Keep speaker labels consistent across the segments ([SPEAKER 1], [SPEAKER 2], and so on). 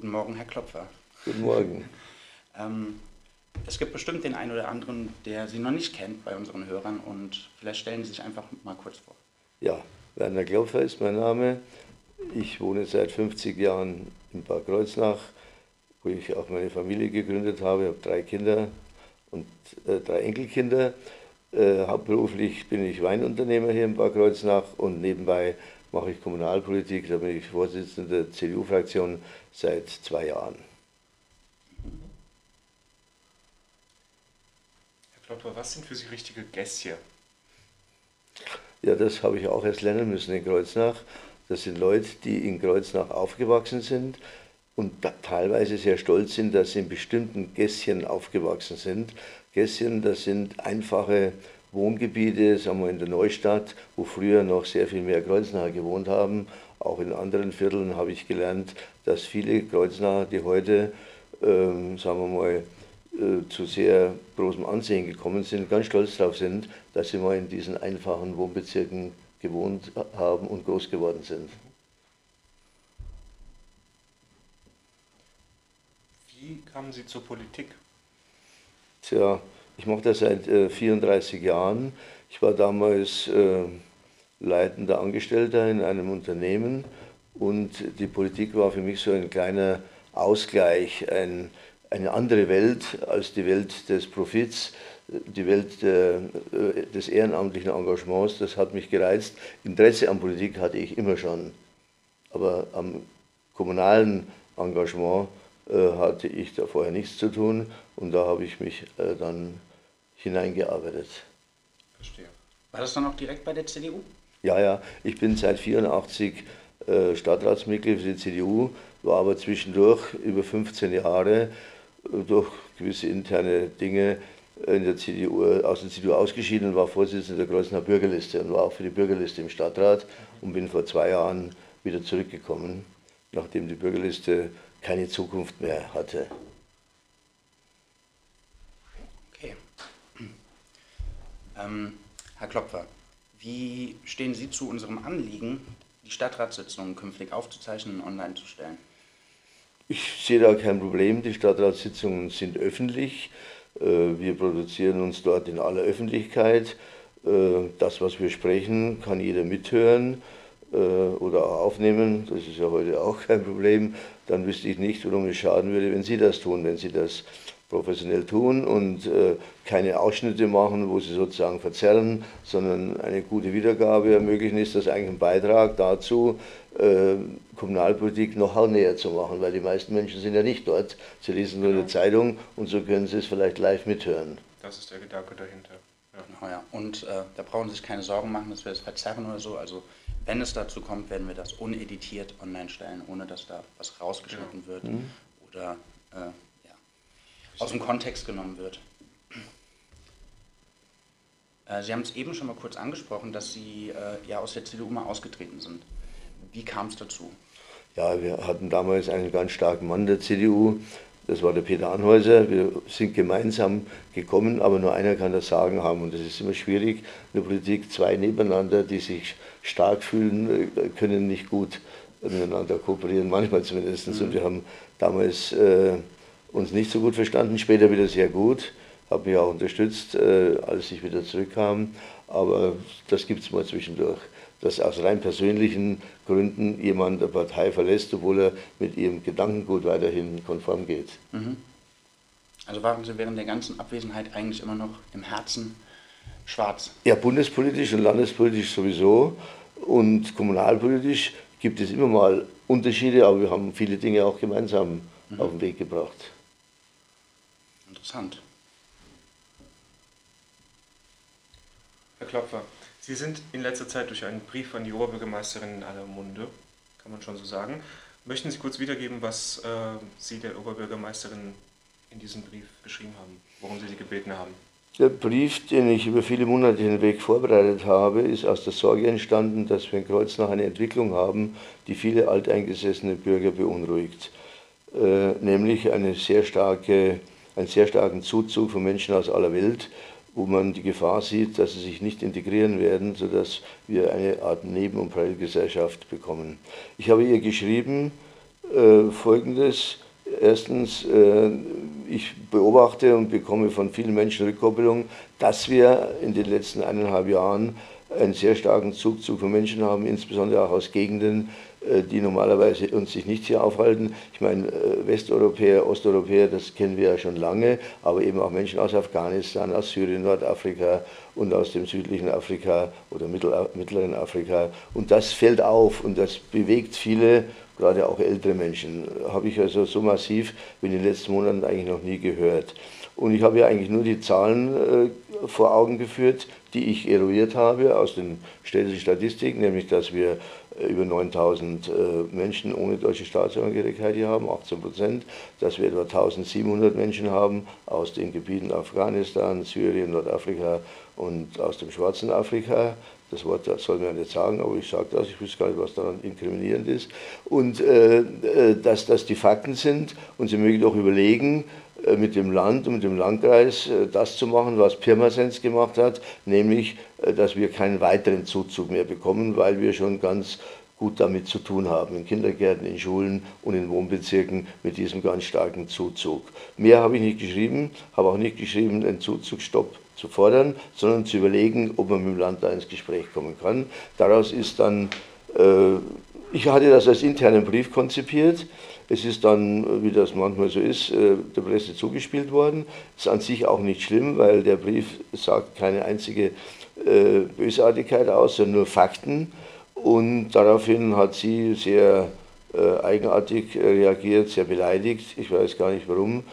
[SPEAKER 1] Guten Morgen, Herr Klopfer.
[SPEAKER 2] Guten Morgen.
[SPEAKER 1] ähm, es gibt bestimmt den einen oder anderen, der Sie noch nicht kennt bei unseren Hörern und vielleicht stellen Sie sich einfach mal kurz vor.
[SPEAKER 2] Ja, Werner Klopfer ist mein Name. Ich wohne seit 50 Jahren in Bad Kreuznach, wo ich auch meine Familie gegründet habe. Ich habe drei Kinder und äh, drei Enkelkinder. Äh, hauptberuflich bin ich Weinunternehmer hier in Bad Kreuznach und nebenbei mache ich Kommunalpolitik. Da bin ich Vorsitzender der CDU-Fraktion seit zwei Jahren.
[SPEAKER 3] Herr Klopper, was sind für Sie richtige Gässchen?
[SPEAKER 2] Ja, das habe ich auch erst lernen müssen in Kreuznach. Das sind Leute, die in Kreuznach aufgewachsen sind und teilweise sehr stolz sind, dass sie in bestimmten Gässchen aufgewachsen sind. Gässchen, das sind einfache Wohngebiete, sagen wir in der Neustadt, wo früher noch sehr viel mehr Kreuznacher gewohnt haben. Auch in anderen Vierteln habe ich gelernt, dass viele Kreuznacher, die heute, ähm, sagen wir mal, äh, zu sehr großem Ansehen gekommen sind, ganz stolz darauf sind, dass sie mal in diesen einfachen Wohnbezirken gewohnt haben und groß geworden sind.
[SPEAKER 3] Wie kamen Sie zur Politik?
[SPEAKER 2] Tja, ich mache das seit äh, 34 Jahren. Ich war damals äh, leitender Angestellter in einem Unternehmen und die Politik war für mich so ein kleiner Ausgleich, ein, eine andere Welt als die Welt des Profits, die Welt der, äh, des ehrenamtlichen Engagements. Das hat mich gereizt. Interesse an Politik hatte ich immer schon, aber am kommunalen Engagement äh, hatte ich da vorher nichts zu tun und da habe ich mich äh, dann hineingearbeitet.
[SPEAKER 1] Verstehe. War das dann auch direkt bei der CDU?
[SPEAKER 2] Ja, ja, ich bin seit 84 äh, Stadtratsmitglied für die CDU, war aber zwischendurch über 15 Jahre äh, durch gewisse interne Dinge in der CDU, äh, aus der CDU ausgeschieden und war Vorsitzender der Kreuznacher Bürgerliste und war auch für die Bürgerliste im Stadtrat und bin vor zwei Jahren wieder zurückgekommen, nachdem die Bürgerliste keine Zukunft mehr hatte.
[SPEAKER 1] Okay. Ähm, Herr Klopfer, wie stehen Sie zu unserem Anliegen, die Stadtratssitzungen künftig aufzuzeichnen und online zu stellen?
[SPEAKER 2] Ich sehe da kein Problem. Die Stadtratssitzungen sind öffentlich. Äh, wir produzieren uns dort in aller Öffentlichkeit. Äh, das, was wir sprechen, kann jeder mithören äh, oder auch aufnehmen. Das ist ja heute auch kein Problem. Dann wüsste ich nicht, warum es schaden würde, wenn Sie das tun, wenn Sie das professionell tun und äh, keine Ausschnitte machen, wo sie sozusagen verzerren, sondern eine gute Wiedergabe ermöglichen, ist das eigentlich ein Beitrag dazu, äh, Kommunalpolitik noch näher zu machen, weil die meisten Menschen sind ja nicht dort. Sie lesen nur genau. eine Zeitung und so können sie es vielleicht live mithören.
[SPEAKER 3] Das ist der Gedanke dahinter.
[SPEAKER 1] Ja. Genau, ja. Und äh, da brauchen Sie sich keine Sorgen machen, dass wir es verzerren oder so. Also wenn es dazu kommt, werden wir das uneditiert online stellen, ohne dass da was rausgeschnitten ja. wird mhm. oder äh, aus dem Kontext genommen wird. Äh, Sie haben es eben schon mal kurz angesprochen, dass Sie äh, ja aus der CDU mal ausgetreten sind. Wie kam es dazu?
[SPEAKER 2] Ja, wir hatten damals einen ganz starken Mann der CDU, das war der Peter Anhäuser. Wir sind gemeinsam gekommen, aber nur einer kann das Sagen haben. Und das ist immer schwierig in der Politik. Zwei nebeneinander, die sich stark fühlen, äh, können nicht gut miteinander kooperieren, manchmal zumindest. Mhm. Und wir haben damals äh, uns nicht so gut verstanden, später wieder sehr gut, habe mich auch unterstützt, äh, als ich wieder zurückkam, aber das gibt es mal zwischendurch, dass aus rein persönlichen Gründen jemand eine Partei verlässt, obwohl er mit ihrem Gedankengut weiterhin konform geht. Mhm.
[SPEAKER 1] Also waren Sie während der ganzen Abwesenheit eigentlich immer noch im Herzen schwarz?
[SPEAKER 2] Ja, bundespolitisch und landespolitisch sowieso und kommunalpolitisch gibt es immer mal Unterschiede, aber wir haben viele Dinge auch gemeinsam mhm. auf den Weg gebracht.
[SPEAKER 1] Interessant.
[SPEAKER 3] Herr Klopfer, Sie sind in letzter Zeit durch einen Brief an die Oberbürgermeisterin in aller Munde, kann man schon so sagen. Möchten Sie kurz wiedergeben, was äh, Sie der Oberbürgermeisterin in diesem Brief geschrieben haben, worum Sie sie gebeten haben?
[SPEAKER 2] Der Brief, den ich über viele Monate hinweg vorbereitet habe, ist aus der Sorge entstanden, dass wir in Kreuznach eine Entwicklung haben, die viele alteingesessene Bürger beunruhigt. Äh, nämlich eine sehr starke einen sehr starken Zuzug von Menschen aus aller Welt, wo man die Gefahr sieht, dass sie sich nicht integrieren werden, sodass wir eine Art Neben- und Parallelgesellschaft bekommen. Ich habe ihr geschrieben, äh, Folgendes. Erstens, äh, ich beobachte und bekomme von vielen Menschen Rückkopplung, dass wir in den letzten eineinhalb Jahren einen sehr starken Zugzug von Menschen haben, insbesondere auch aus Gegenden, die normalerweise uns sich nicht hier aufhalten. Ich meine, äh, Westeuropäer, Osteuropäer, das kennen wir ja schon lange, aber eben auch Menschen aus Afghanistan, aus Syrien, Nordafrika und aus dem südlichen Afrika oder mittleren Afrika. Und das fällt auf und das bewegt viele, gerade auch ältere Menschen. Habe ich also so massiv wie in den letzten Monaten eigentlich noch nie gehört. Und ich habe ja eigentlich nur die Zahlen äh, vor Augen geführt, die ich eruiert habe aus den städtischen Statistiken, nämlich dass wir äh, über 9000 äh, Menschen ohne deutsche Staatsangehörigkeit hier haben, 18 Prozent, dass wir etwa 1700 Menschen haben aus den Gebieten Afghanistan, Syrien, Nordafrika und aus dem Schwarzen Afrika. Das Wort das soll man nicht sagen, aber ich sage das, ich wüsste gar nicht, was daran inkriminierend ist. Und äh, äh, dass das die Fakten sind und Sie mögen doch überlegen, äh, mit dem Land und mit dem Landkreis äh, das zu machen, was Pirmasens gemacht hat, nämlich, dass wir keinen weiteren Zuzug mehr bekommen, weil wir schon ganz gut damit zu tun haben, in Kindergärten, in Schulen und in Wohnbezirken mit diesem ganz starken Zuzug. Mehr habe ich nicht geschrieben, habe auch nicht geschrieben, den Zuzugstopp zu fordern, sondern zu überlegen, ob man mit dem Land da ins Gespräch kommen kann. Daraus ist dann, äh, ich hatte das als internen Brief konzipiert, es ist dann, wie das manchmal so ist, äh, der Presse zugespielt worden. Ist an sich auch nicht schlimm, weil der Brief sagt keine einzige äh, Bösartigkeit aus, sondern nur Fakten. Und daraufhin hat sie sehr äh, eigenartig reagiert, sehr beleidigt. Ich weiß gar nicht warum.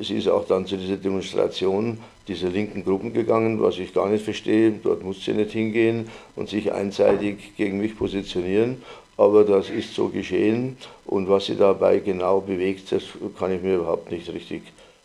[SPEAKER 2] Sie ist auch dann zu dieser Demonstration dieser linken Gruppen gegangen, was ich gar nicht verstehe. Dort muss sie nicht hingehen und sich einseitig gegen mich positionieren aber das ist so geschehen und was sie dabei genau bewegt, das kann ich mir überhaupt nicht richtig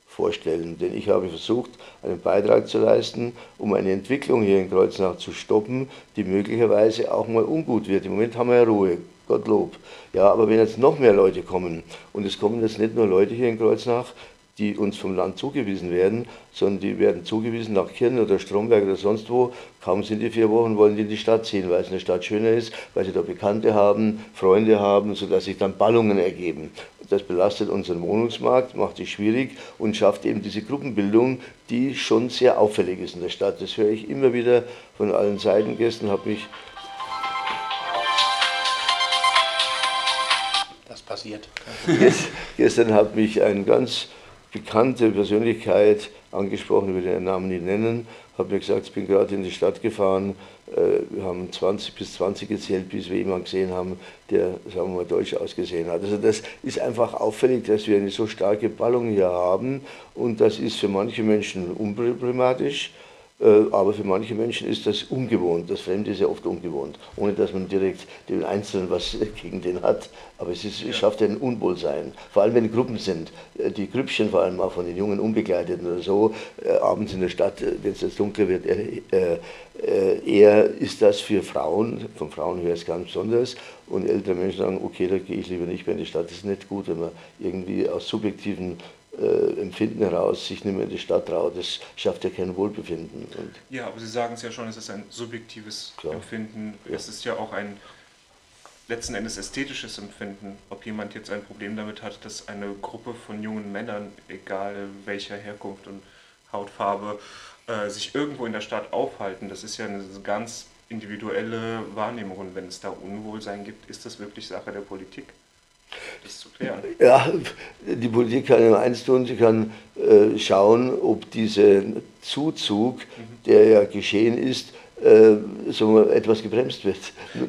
[SPEAKER 2] vorstellen. Denn ich habe versucht, einen Beitrag zu leisten, um eine Entwicklung hier in Kreuznach zu stoppen, die möglicherweise auch mal ungut wird. Im Moment haben wir ja Ruhe, Gottlob. Ja, aber wenn jetzt noch mehr Leute kommen, und es kommen jetzt nicht nur Leute hier in Kreuznach, die uns vom Land zugewiesen werden, sondern die werden zugewiesen nach Kirchen oder Stromberg oder sonst wo. Kaum sind die vier Wochen, wollen die in die Stadt ziehen, weil es eine Stadt schöner ist, weil sie da Bekannte haben, Freunde haben, sodass sich dann Ballungen ergeben. Das belastet unseren Wohnungsmarkt, macht es schwierig und schafft eben diese Gruppenbildung, die schon sehr auffällig ist in der Stadt. Das höre ich immer wieder von allen Seiten. Gestern habe ich
[SPEAKER 1] das passiert.
[SPEAKER 2] Gestern hat mich ein ganz bekannte Persönlichkeit angesprochen, ich will den Namen nicht nennen, habe mir gesagt, ich bin gerade in die Stadt gefahren, äh, wir haben 20 bis 20 gezählt, bis wir jemanden gesehen haben, der, sagen wir mal, deutsch ausgesehen hat. Also das ist einfach auffällig, dass wir eine so starke Ballung hier haben und das ist für manche Menschen unproblematisch aber für manche Menschen ist das ungewohnt. Das Fremde ist ja oft ungewohnt, ohne dass man direkt den Einzelnen was gegen den hat. Aber es, ist, es schafft ein Unwohlsein. Vor allem, wenn Gruppen sind. Äh, die Grüppchen, vor allem auch von den Jungen Unbegleiteten oder so, äh, abends in der Stadt, wenn es jetzt dunkel wird, äh, äh, eher ist das für Frauen, von Frauen höre ich es ganz besonders. Und ältere Menschen sagen, okay, da gehe ich lieber nicht mehr in die Stadt. Das ist nicht gut, wenn man irgendwie aus subjektiven äh, Empfinden heraus sich nicht mehr in die Stadt traut. Das schafft ja kein Wohlbefinden. Und
[SPEAKER 3] ja, aber Sie sagen es ja schon, es ist ein subjektives klar. Empfinden. Ja. Es ist ja auch ein letzten Endes ästhetisches Empfinden. Ob jemand jetzt ein Problem damit hat, dass eine Gruppe von jungen Männern, egal welcher Herkunft und Hautfarbe, äh, sich irgendwo in der Stadt aufhalten, das ist ja eine ganz individuelle Wahrnehmung. Und wenn es da Unwohlsein gibt, ist das wirklich Sache der Politik
[SPEAKER 2] das zu klären. Ja, die Politik kann immer eins tun, sie kann äh, schauen, ob dieser Zuzug, mhm. der ja geschehen ist, äh, so etwas gebremst wird.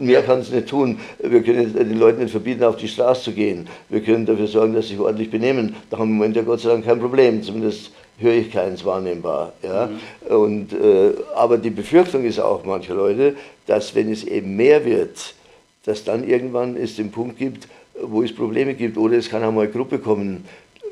[SPEAKER 2] Mehr kann es nicht tun. Wir können den Leuten nicht verbieten, auf die Straße zu gehen. Wir können dafür sorgen, dass sie sich ordentlich benehmen. Da haben wir im Moment ja Gott sei Dank kein Problem. Zumindest höre ich keins wahrnehmbar. Ja? Mhm. Und, äh, aber die Befürchtung ist auch mancher Leute, dass wenn es eben mehr wird, dass dann irgendwann es den Punkt gibt, wo es Probleme gibt. Oder es kann auch mal eine Gruppe kommen,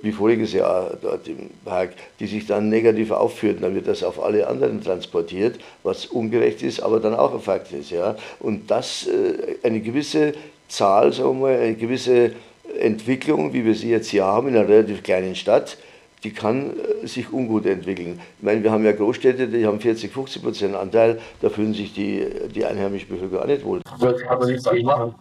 [SPEAKER 2] wie voriges Jahr dort im Park, die sich dann negativ aufführt. Dann wird das auf alle anderen transportiert, was ungerecht ist, aber dann auch ein Fakt ist. Ja? Und das, äh, eine gewisse Zahl, sagen wir mal, eine gewisse Entwicklung, wie wir sie jetzt hier haben in einer relativ kleinen Stadt, die kann äh, sich ungut entwickeln. Ich meine, wir haben ja Großstädte, die haben 40, 50 Prozent Anteil, da fühlen sich die, die einheimische Bevölkerung auch nicht wohl.
[SPEAKER 4] Das kann man nicht machen.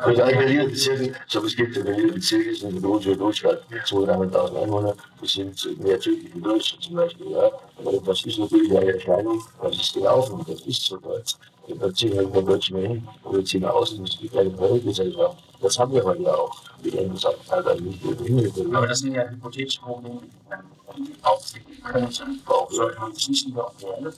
[SPEAKER 4] Also Berliner Bezirk, so es gibt in Berliner Bezirk, ist in der Deutschland 200.000 Einwohner, das sind mehr Türken in Deutschland zum Beispiel. Ja. Aber das ist natürlich eine Erscheinung, das ist gelaufen, das ist so dort. Da ziehen wir in Deutschen hin, oder ziehen aus, und es gibt eine Parallelgesellschaft. Das haben wir heute auch. Die Länder sagen teilweise nicht
[SPEAKER 5] Aber das sind ja hypothetische Probleme, die auftreten können, auch sollte man sich nicht werden.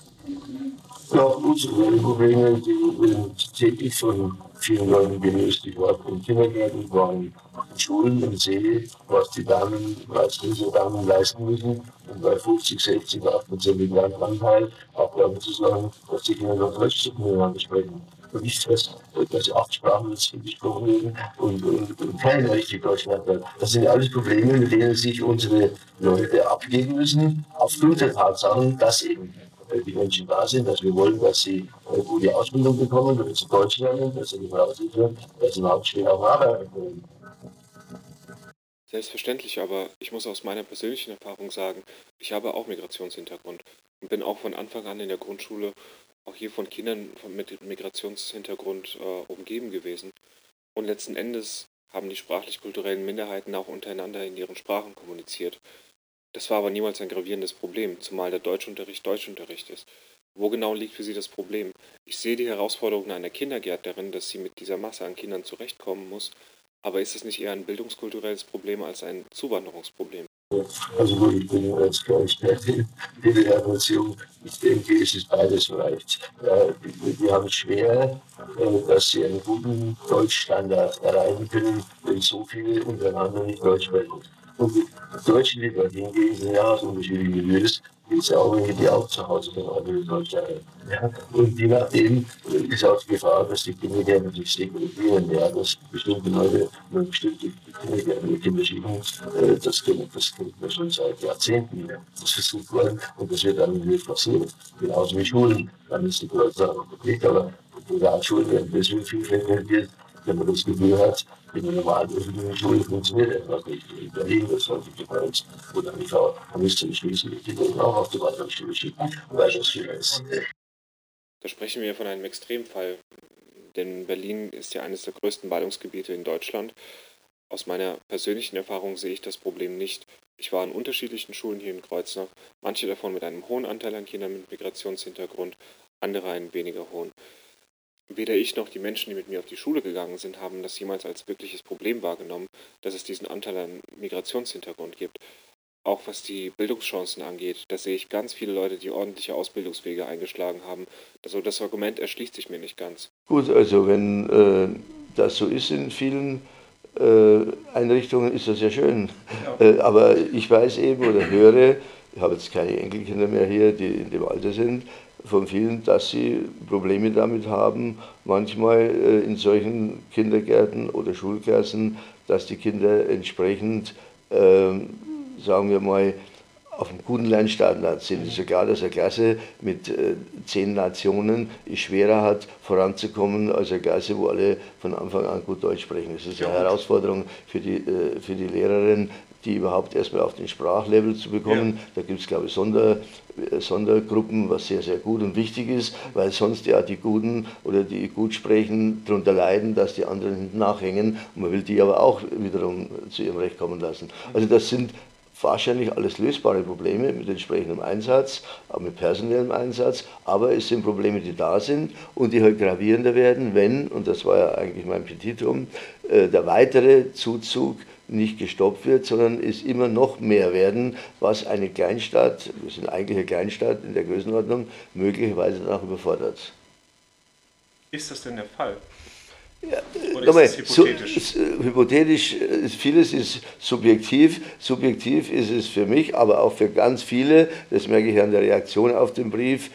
[SPEAKER 4] Ja, unsere Probleme, die täglich von vielen Leuten gelöst. War im Kindergarten, war in Schulen und sehe, was die Damen, was diese Damen leisten müssen. Und bei 50, 60, 80 Anteil auch damit zu sagen, dass die Kinder noch Deutsch miteinander sprechen. Und nicht fest, dass sie acht Sprachen gesprochen werden und, und, und keiner richtig Deutsch lernt. Das sind alles Probleme, mit denen sich unsere Leute abgeben müssen, aufgrund der Tatsachen, dass eben die Menschen da sind, dass wir wollen, dass sie eine gute Ausbildung bekommen, damit sie Deutsch lernen, dass sie die Voraussetzungen, dass sie später auch arbeiten können.
[SPEAKER 3] Selbstverständlich, aber ich muss aus meiner persönlichen Erfahrung sagen, ich habe auch Migrationshintergrund und bin auch von Anfang an in der Grundschule auch hier von Kindern mit Migrationshintergrund äh, umgeben gewesen. Und letzten Endes haben die sprachlich-kulturellen Minderheiten auch untereinander in ihren Sprachen kommuniziert. Das war aber niemals ein gravierendes Problem, zumal der Deutschunterricht Deutschunterricht ist. Wo genau liegt für Sie das Problem? Ich sehe die Herausforderung einer Kindergärtnerin, dass sie mit dieser Masse an Kindern zurechtkommen muss, aber ist es nicht eher ein bildungskulturelles Problem als ein Zuwanderungsproblem?
[SPEAKER 4] Also ich bin mehr in der Erziehung. Ich denke, es ist beides vielleicht. Die, die haben es schwer, äh, dass sie einen guten Deutschstandard erreichen können, wenn so viele untereinander nicht Deutsch sprechen. Und die Deutschen, die dort hingehen, sind ja aus unterschiedlichen Milieus, es ja auch die auch zu Hause andere Deutsche. Ja. Und je nachdem ist auch die Gefahr, dass die Kinder gerne sich segregieren, ja, dass bestimmte Leute nur bestimmte Kinder gerne mit Kinder schieben, äh, das kennt man schon seit Jahrzehnten. Ja. Das versucht worden und das wird dann nicht passieren. Genauso wie Schulen, dann ist die Leute nicht, aber die Realschulen werden deswegen viel frequentiert, wenn man das Gefühl hat, in der normalen Schule funktioniert etwas nicht. In Berlin, das häufig gefällt, oder die Frau müsste ich schließen, die Kinder auch auf die Waldorfschule schicken, weil das viel ist.
[SPEAKER 3] Da sprechen wir von einem Extremfall, denn Berlin ist ja eines der größten Ballungsgebiete in Deutschland. Aus meiner persönlichen Erfahrung sehe ich das Problem nicht. Ich war an unterschiedlichen Schulen hier in Kreuznach, manche davon mit einem hohen Anteil an Kindern mit Migrationshintergrund, andere einen weniger hohen. Weder ich noch die Menschen, die mit mir auf die Schule gegangen sind, haben das jemals als wirkliches Problem wahrgenommen, dass es diesen Anteil an Migrationshintergrund gibt. Auch was die Bildungschancen angeht, da sehe ich ganz viele Leute, die ordentliche Ausbildungswege eingeschlagen haben. Also das Argument erschließt sich mir nicht ganz.
[SPEAKER 2] Gut, also wenn äh, das so ist in vielen äh, Einrichtungen, ist das ja schön. Ja. Äh, aber ich weiß eben oder höre, ich habe jetzt keine Enkelkinder mehr hier, die in dem Alter sind, von vielen, dass sie Probleme damit haben, manchmal äh, in solchen Kindergärten oder Schulklassen, dass die Kinder entsprechend, äh, sagen wir mal, auf einem guten Lernstandard sind. Es ist klar, dass eine Klasse mit äh, zehn Nationen es schwerer hat, voranzukommen als eine Klasse, wo alle von Anfang an gut Deutsch sprechen. Das ist eine Herausforderung für die, äh, für die Lehrerin, die überhaupt erstmal auf den Sprachlevel zu bekommen. Ja. Da gibt es, glaube ich, Sonder, äh, Sondergruppen, was sehr, sehr gut und wichtig ist, weil sonst ja die Guten oder die gut sprechen darunter leiden, dass die anderen hinten nachhängen. Und man will die aber auch wiederum zu ihrem Recht kommen lassen. Also das sind wahrscheinlich alles lösbare Probleme mit entsprechendem Einsatz, auch mit personellem Einsatz, aber es sind Probleme, die da sind und die halt gravierender werden, wenn, und das war ja eigentlich mein Petitum, äh, der weitere Zuzug nicht gestoppt wird, sondern es immer noch mehr werden, was eine Kleinstadt, wir sind eigentlich eine Kleinstadt in der Größenordnung, möglicherweise dann auch überfordert.
[SPEAKER 3] Ist das denn der Fall?
[SPEAKER 2] Ja, Oder ist hypothetisch? So, hypothetisch, vieles ist subjektiv. Subjektiv ist es für mich, aber auch für ganz viele, das merke ich an der Reaktion auf den Brief,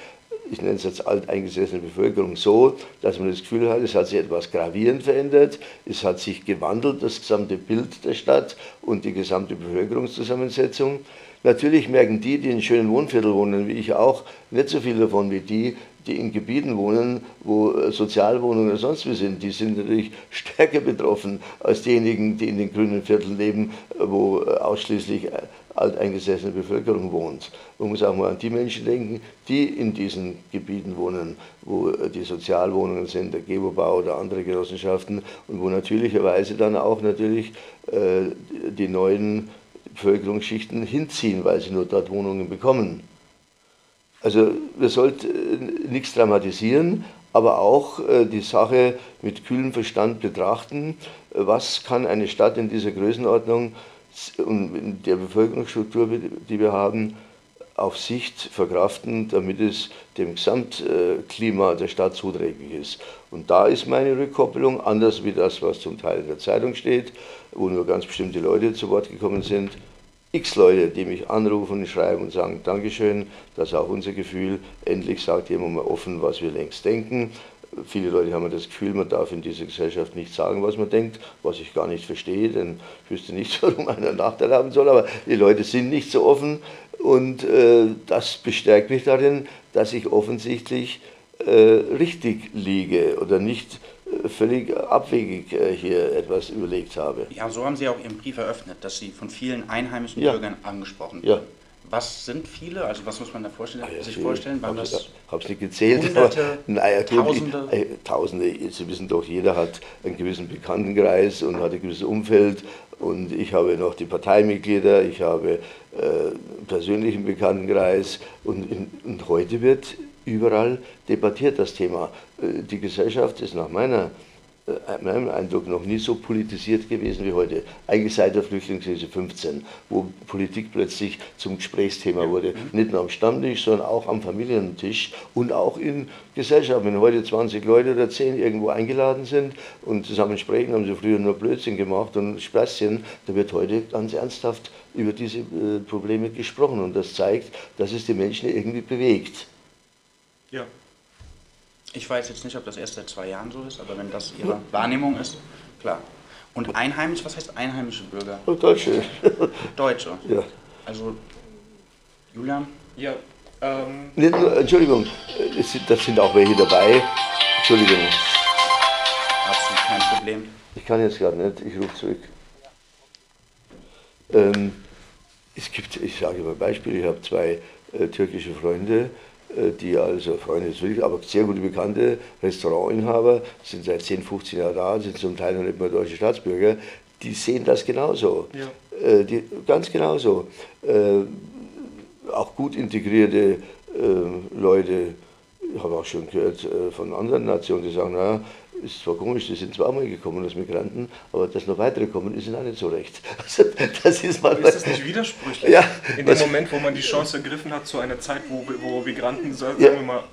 [SPEAKER 2] ich nenne es jetzt alteingesessene Bevölkerung so, dass man das Gefühl hat, es hat sich etwas gravierend verändert, es hat sich gewandelt, das gesamte Bild der Stadt und die gesamte Bevölkerungszusammensetzung. Natürlich merken die, die in schönen Wohnvierteln wohnen, wie ich auch, nicht so viel davon wie die, die in Gebieten wohnen, wo äh, Sozialwohnungen oder sonst wie sind. Die sind natürlich stärker betroffen als diejenigen, die in den grünen Vierteln leben, wo äh, ausschließlich alteingesessene Bevölkerung wohnt. Man muss auch mal an die Menschen denken, die in diesen Gebieten wohnen, wo die Sozialwohnungen sind, der Gebobau oder andere Genossenschaften und wo natürlicherweise dann auch natürlich äh, die neuen Bevölkerungsschichten hinziehen, weil sie nur dort Wohnungen bekommen. Also wir sollten äh, nichts dramatisieren, aber auch äh, die Sache mit kühlem Verstand betrachten. Was kann eine Stadt in dieser Größenordnung und der Bevölkerungsstruktur, die wir haben, auf Sicht verkraften, damit es dem Gesamtklima der Stadt zuträglich ist. Und da ist meine Rückkopplung anders wie das, was zum Teil in der Zeitung steht, wo nur ganz bestimmte Leute zu Wort gekommen sind. X Leute, die mich anrufen, schreiben und sagen, Dankeschön, das ist auch unser Gefühl. Endlich sagt jemand mal offen, was wir längst denken. Viele Leute haben das Gefühl, man darf in dieser Gesellschaft nicht sagen, was man denkt, was ich gar nicht verstehe, denn ich wüsste nicht, warum einer Nachteil haben soll, aber die Leute sind nicht so offen und äh, das bestärkt mich darin, dass ich offensichtlich äh, richtig liege oder nicht äh, völlig abwegig äh, hier etwas überlegt habe.
[SPEAKER 1] Ja, so haben Sie auch Ihren Brief eröffnet, dass Sie von vielen einheimischen ja. Bürgern angesprochen werden. Ja. Was sind viele? Also was muss man da vorstellen, ah, ja, sich vorstellen?
[SPEAKER 2] Waren ich habe es nicht gezählt. Hunderte, aber, naja, Tausende? Ich, äh, Tausende. Sie wissen doch, jeder hat einen gewissen Bekanntenkreis und hat ein gewisses Umfeld. Und ich habe noch die Parteimitglieder, ich habe äh, persönlichen Bekanntenkreis. Und, in, und heute wird überall debattiert das Thema. Äh, die Gesellschaft ist nach meiner äh, meinem Eindruck noch nie so politisiert gewesen wie heute. Eigentlich seit der Flüchtlingskrise 15, wo Politik plötzlich zum Gesprächsthema wurde. Nicht nur am Stammtisch, sondern auch am Familientisch und auch in Gesellschaft. Wenn heute 20 Leute oder 10 irgendwo eingeladen sind und zusammen sprechen, haben sie früher nur Blödsinn gemacht und Späßchen, da wird heute ganz ernsthaft über diese äh, Probleme gesprochen. Und das zeigt, dass es die Menschen irgendwie bewegt.
[SPEAKER 1] Ja. Ich weiß jetzt nicht, ob das erst seit zwei Jahren so ist, aber wenn das Ihre Wahrnehmung ist, klar. Und einheimisch, was heißt einheimische Bürger?
[SPEAKER 2] Deutsche.
[SPEAKER 1] Deutsche.
[SPEAKER 2] Ja.
[SPEAKER 1] Also, Julian?
[SPEAKER 3] Ja. Ähm
[SPEAKER 2] Entschuldigung, das sind auch welche dabei. Entschuldigung.
[SPEAKER 1] Absolut kein Problem.
[SPEAKER 2] Ich kann jetzt gerade nicht, ich rufe zurück. Ähm, es gibt, ich sage mal Beispiel, ich habe zwei äh, türkische Freunde, äh, die also Freunde des aber sehr gute Bekannte, Restaurantinhaber, sind seit 10, 15 Jahren da, sind zum Teil noch nicht mehr deutsche Staatsbürger, die sehen das genauso. Ja. Äh, die, ganz genauso. Äh, auch gut integrierte äh, Leute, ich habe auch schon gehört äh, von anderen Nationen, die sagen, naja, ist zwar komisch, die sind zwar mal gekommen als Migranten, aber dass noch weitere kommen, ist ihnen auch nicht so recht.
[SPEAKER 3] Also, das ist, mal ist das nicht widersprüchlich?
[SPEAKER 2] Ja,
[SPEAKER 3] In dem Moment, wo man die Chance ergriffen hat zu einer Zeit, wo, wo Migranten, sagen ja. wir mal,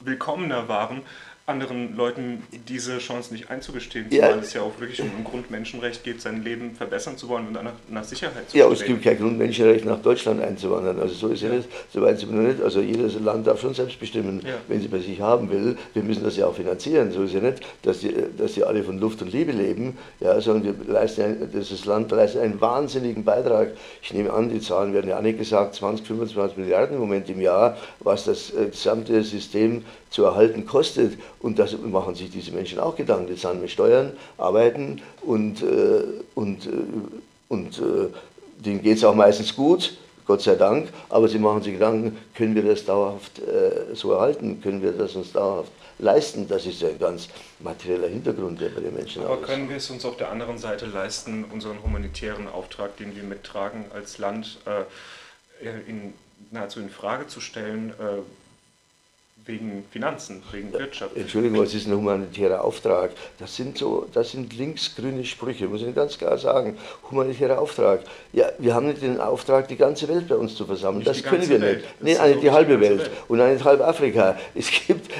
[SPEAKER 3] willkommener waren, anderen Leuten diese Chance nicht einzugestehen, ja. zumal es ja auch wirklich um ein Grundmenschenrecht geht, sein Leben verbessern zu wollen und nach, nach Sicherheit zu
[SPEAKER 2] Ja, und es gibt kein Grundmenschenrecht, nach Deutschland einzuwandern. Also so ist ja, ja nicht, so weit sind wir noch nicht. Also jedes Land darf schon selbst bestimmen, ja. wenn sie bei sich haben will. Wir müssen das ja auch finanzieren. So ist ja nicht, dass die, dass die alle von Luft und Liebe leben, ja, sondern wir leisten ein, das Land leistet einen wahnsinnigen Beitrag. Ich nehme an, die Zahlen werden ja auch nicht gesagt, 20, 25 Milliarden im Moment im Jahr, was das äh, gesamte System zu erhalten kostet. Und das machen sich diese Menschen auch Gedanken. Die zahlen mit Steuern, arbeiten und, äh, und, äh, und äh, denen geht es auch meistens gut. Gott sei Dank, aber sie machen sich Gedanken, können wir das dauerhaft äh, so erhalten, können wir das uns dauerhaft leisten? Das ist ein ganz materieller Hintergrund, der bei den Menschen
[SPEAKER 3] Aber können wir es uns auf der anderen Seite leisten, unseren humanitären Auftrag, den wir mittragen als Land, äh, in, nahezu in Frage zu stellen, äh, wegen Finanzen, wegen Wirtschaft.
[SPEAKER 2] Entschuldigung, was ist ein humanitärer Auftrag? Das sind so, das sind linksgrüne Sprüche, muss ich ganz klar sagen. Humanitärer Auftrag. Ja, wir haben nicht den Auftrag, die ganze Welt bei uns zu versammeln. Nicht das können wir Welt. nicht. Nee, eine, die halbe Welt. Welt. und eine halb Afrika. Es gibt,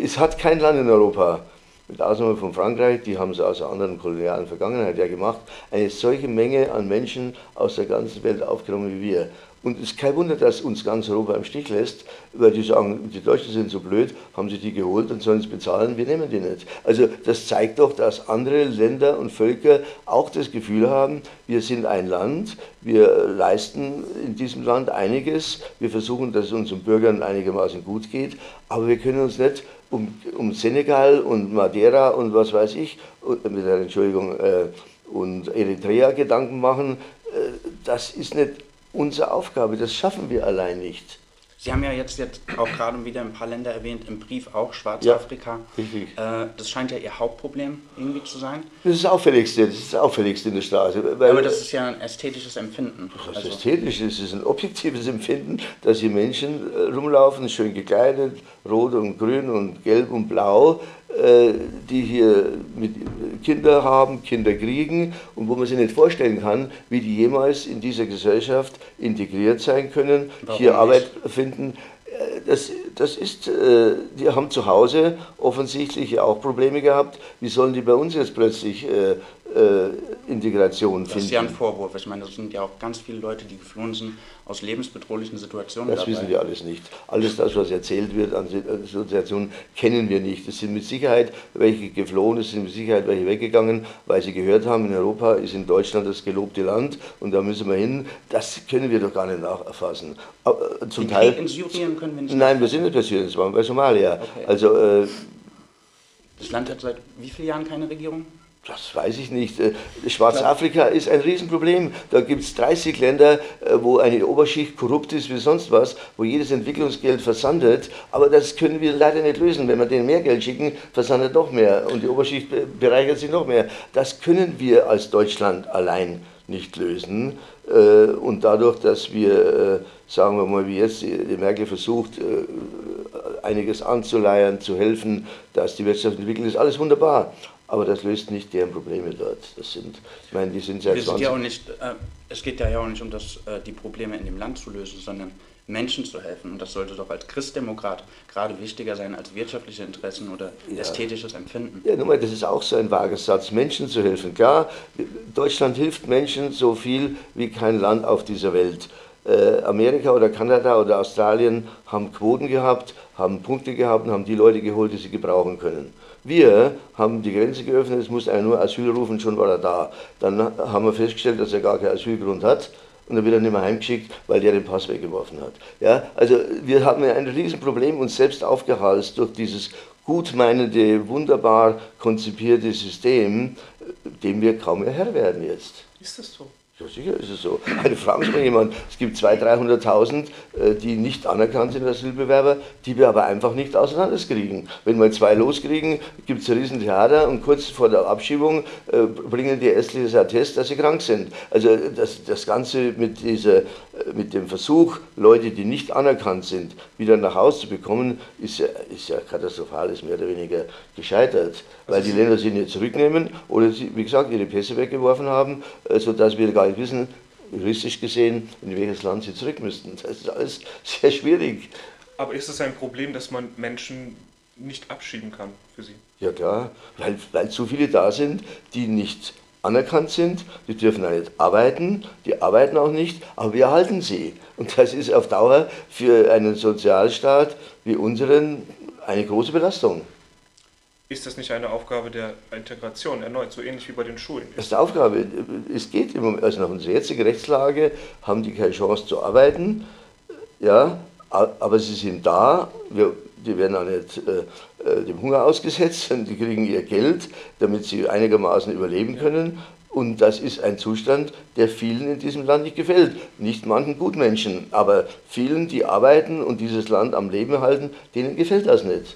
[SPEAKER 2] es hat kein Land in Europa mit Ausnahme von Frankreich, die haben es aus einer anderen kolonialen Vergangenheit ja gemacht, eine solche Menge an Menschen aus der ganzen Welt aufgenommen wie wir. Und es ist kein Wunder, dass uns ganz Europa im Stich lässt, weil die sagen, die Deutschen sind so blöd, haben sie die geholt und sollen es bezahlen, wir nehmen die nicht. Also das zeigt doch, dass andere Länder und Völker auch das Gefühl haben, wir sind ein Land, wir leisten in diesem Land einiges, wir versuchen, dass es unseren Bürgern einigermaßen gut geht, aber wir können uns nicht um, um Senegal und Madeira und was weiß ich, mit der Entschuldigung, äh, und Eritrea Gedanken machen. Äh, das ist nicht unsere Aufgabe, das schaffen wir allein nicht.
[SPEAKER 1] Sie haben ja jetzt, jetzt auch gerade wieder ein paar Länder erwähnt, im Brief auch Schwarzafrika. Ja, richtig. Äh, das scheint ja Ihr Hauptproblem irgendwie zu sein.
[SPEAKER 2] Das ist das Auffälligste, das ist das Auffälligste in der Straße.
[SPEAKER 1] Aber das ist ja ein ästhetisches Empfinden.
[SPEAKER 2] Das ist also. ästhetisch, das ist ein objektives Empfinden, dass hier Menschen äh, rumlaufen, schön gekleidet, rot und grün und gelb und blau, die hier Kinder haben, Kinder kriegen und wo man sich nicht vorstellen kann, wie die jemals in dieser Gesellschaft integriert sein können, Warum hier nicht? Arbeit finden. Äh, das, das ist, äh, die haben zu Hause offensichtlich auch Probleme gehabt. Wie sollen die bei uns jetzt plötzlich äh, Integration finden.
[SPEAKER 1] Das ist ja ein Vorwurf. Ich meine, das sind ja auch ganz viele Leute, die geflohen sind aus lebensbedrohlichen Situationen.
[SPEAKER 2] Das dabei. wissen wir alles nicht. Alles das, was erzählt wird an äh, Situationen, kennen wir nicht. Es sind mit Sicherheit welche geflohen, es sind mit Sicherheit welche weggegangen, weil sie gehört haben, in Europa ist in Deutschland das gelobte Land und da müssen wir hin. Das können wir doch gar nicht nacherfassen.
[SPEAKER 1] Äh, zum Teil, Krieg in Syrien können wir nicht
[SPEAKER 2] Nein, wir sind nicht bei Syrien, das waren bei Somalia. Okay. Also, äh,
[SPEAKER 1] das Land hat seit wie vielen Jahren keine Regierung?
[SPEAKER 2] Das weiß ich nicht. Äh, Schwarzafrika ist ein Riesenproblem. Da gibt es 30 Länder, äh, wo eine Oberschicht korrupt ist wie sonst was, wo jedes Entwicklungsgeld versandet. Aber das können wir leider nicht lösen. Wenn wir denen mehr Geld schicken, versandet noch mehr und die Oberschicht bereichert sich noch mehr. Das können wir als Deutschland allein nicht lösen. Äh, und dadurch, dass wir, sagen wir mal, wie jetzt die Merkel versucht, einiges anzuleiern, zu helfen, dass die Wirtschaft entwickelt, ist alles wunderbar aber das löst nicht deren Probleme dort. Das sind, ich meine, die sind seit
[SPEAKER 1] Wir 20 ja auch nicht, äh, Es geht ja auch nicht um das, äh, die Probleme in dem Land zu lösen, sondern Menschen zu helfen. Und das sollte doch als Christdemokrat gerade wichtiger sein als wirtschaftliche Interessen oder ja. ästhetisches Empfinden.
[SPEAKER 2] Ja, nochmal, das ist auch so ein vager Satz, Menschen zu helfen. Klar, Deutschland hilft Menschen so viel wie kein Land auf dieser Welt. Äh, Amerika oder Kanada oder Australien haben Quoten gehabt, haben Punkte gehabt und haben die Leute geholt, die sie gebrauchen können. Wir haben die Grenze geöffnet, es muss einer nur Asyl rufen, schon war er da. Dann haben wir festgestellt, dass er gar keinen Asylgrund hat und dann wird er nicht mehr heimgeschickt, weil der den Pass weggeworfen hat. Ja, also wir haben ein Riesenproblem uns selbst aufgehalst durch dieses gutmeinende, wunderbar konzipierte System, dem wir kaum mehr Herr werden jetzt.
[SPEAKER 3] Ist das so?
[SPEAKER 2] Ja, sicher ist es so. Eine fragen Sie mal jemand, es gibt 200.000, 300.000, äh, die nicht anerkannt sind als Asylbewerber, die wir aber einfach nicht auseinanderkriegen. Wenn wir zwei loskriegen, gibt es ein Riesentheater und kurz vor der Abschiebung äh, bringen die ärztliches Attest, dass sie krank sind. Also das, das Ganze mit, dieser, äh, mit dem Versuch, Leute, die nicht anerkannt sind, wieder nach Hause zu bekommen, ist ja, ist ja katastrophal, ist mehr oder weniger gescheitert. Weil die Länder sie nicht zurücknehmen oder sie, wie gesagt, ihre Pässe weggeworfen haben, sodass wir gar gar wissen, juristisch gesehen, in welches Land sie zurück müssten. Das ist alles sehr schwierig.
[SPEAKER 3] Aber ist es ein Problem, dass man Menschen nicht abschieben kann für sie?
[SPEAKER 2] Ja klar, weil, weil zu viele da sind, die nicht anerkannt sind, die dürfen auch nicht arbeiten, die arbeiten auch nicht, aber wir erhalten sie. Und das ist auf Dauer für einen Sozialstaat wie unseren eine große Belastung.
[SPEAKER 3] Ist das nicht eine Aufgabe der Integration erneut, so ähnlich wie bei den Schulen?
[SPEAKER 2] Das ist eine Aufgabe. Es geht im Moment, also nach unserer jetzigen Rechtslage haben die keine Chance zu arbeiten, ja, aber sie sind da. Wir, die werden auch nicht äh, äh dem Hunger ausgesetzt, sondern die kriegen ihr Geld, damit sie einigermaßen überleben können. Und das ist ein Zustand, der vielen in diesem Land nicht gefällt. Nicht manchen Gutmenschen, aber vielen, die arbeiten und dieses Land am Leben halten, denen gefällt das nicht.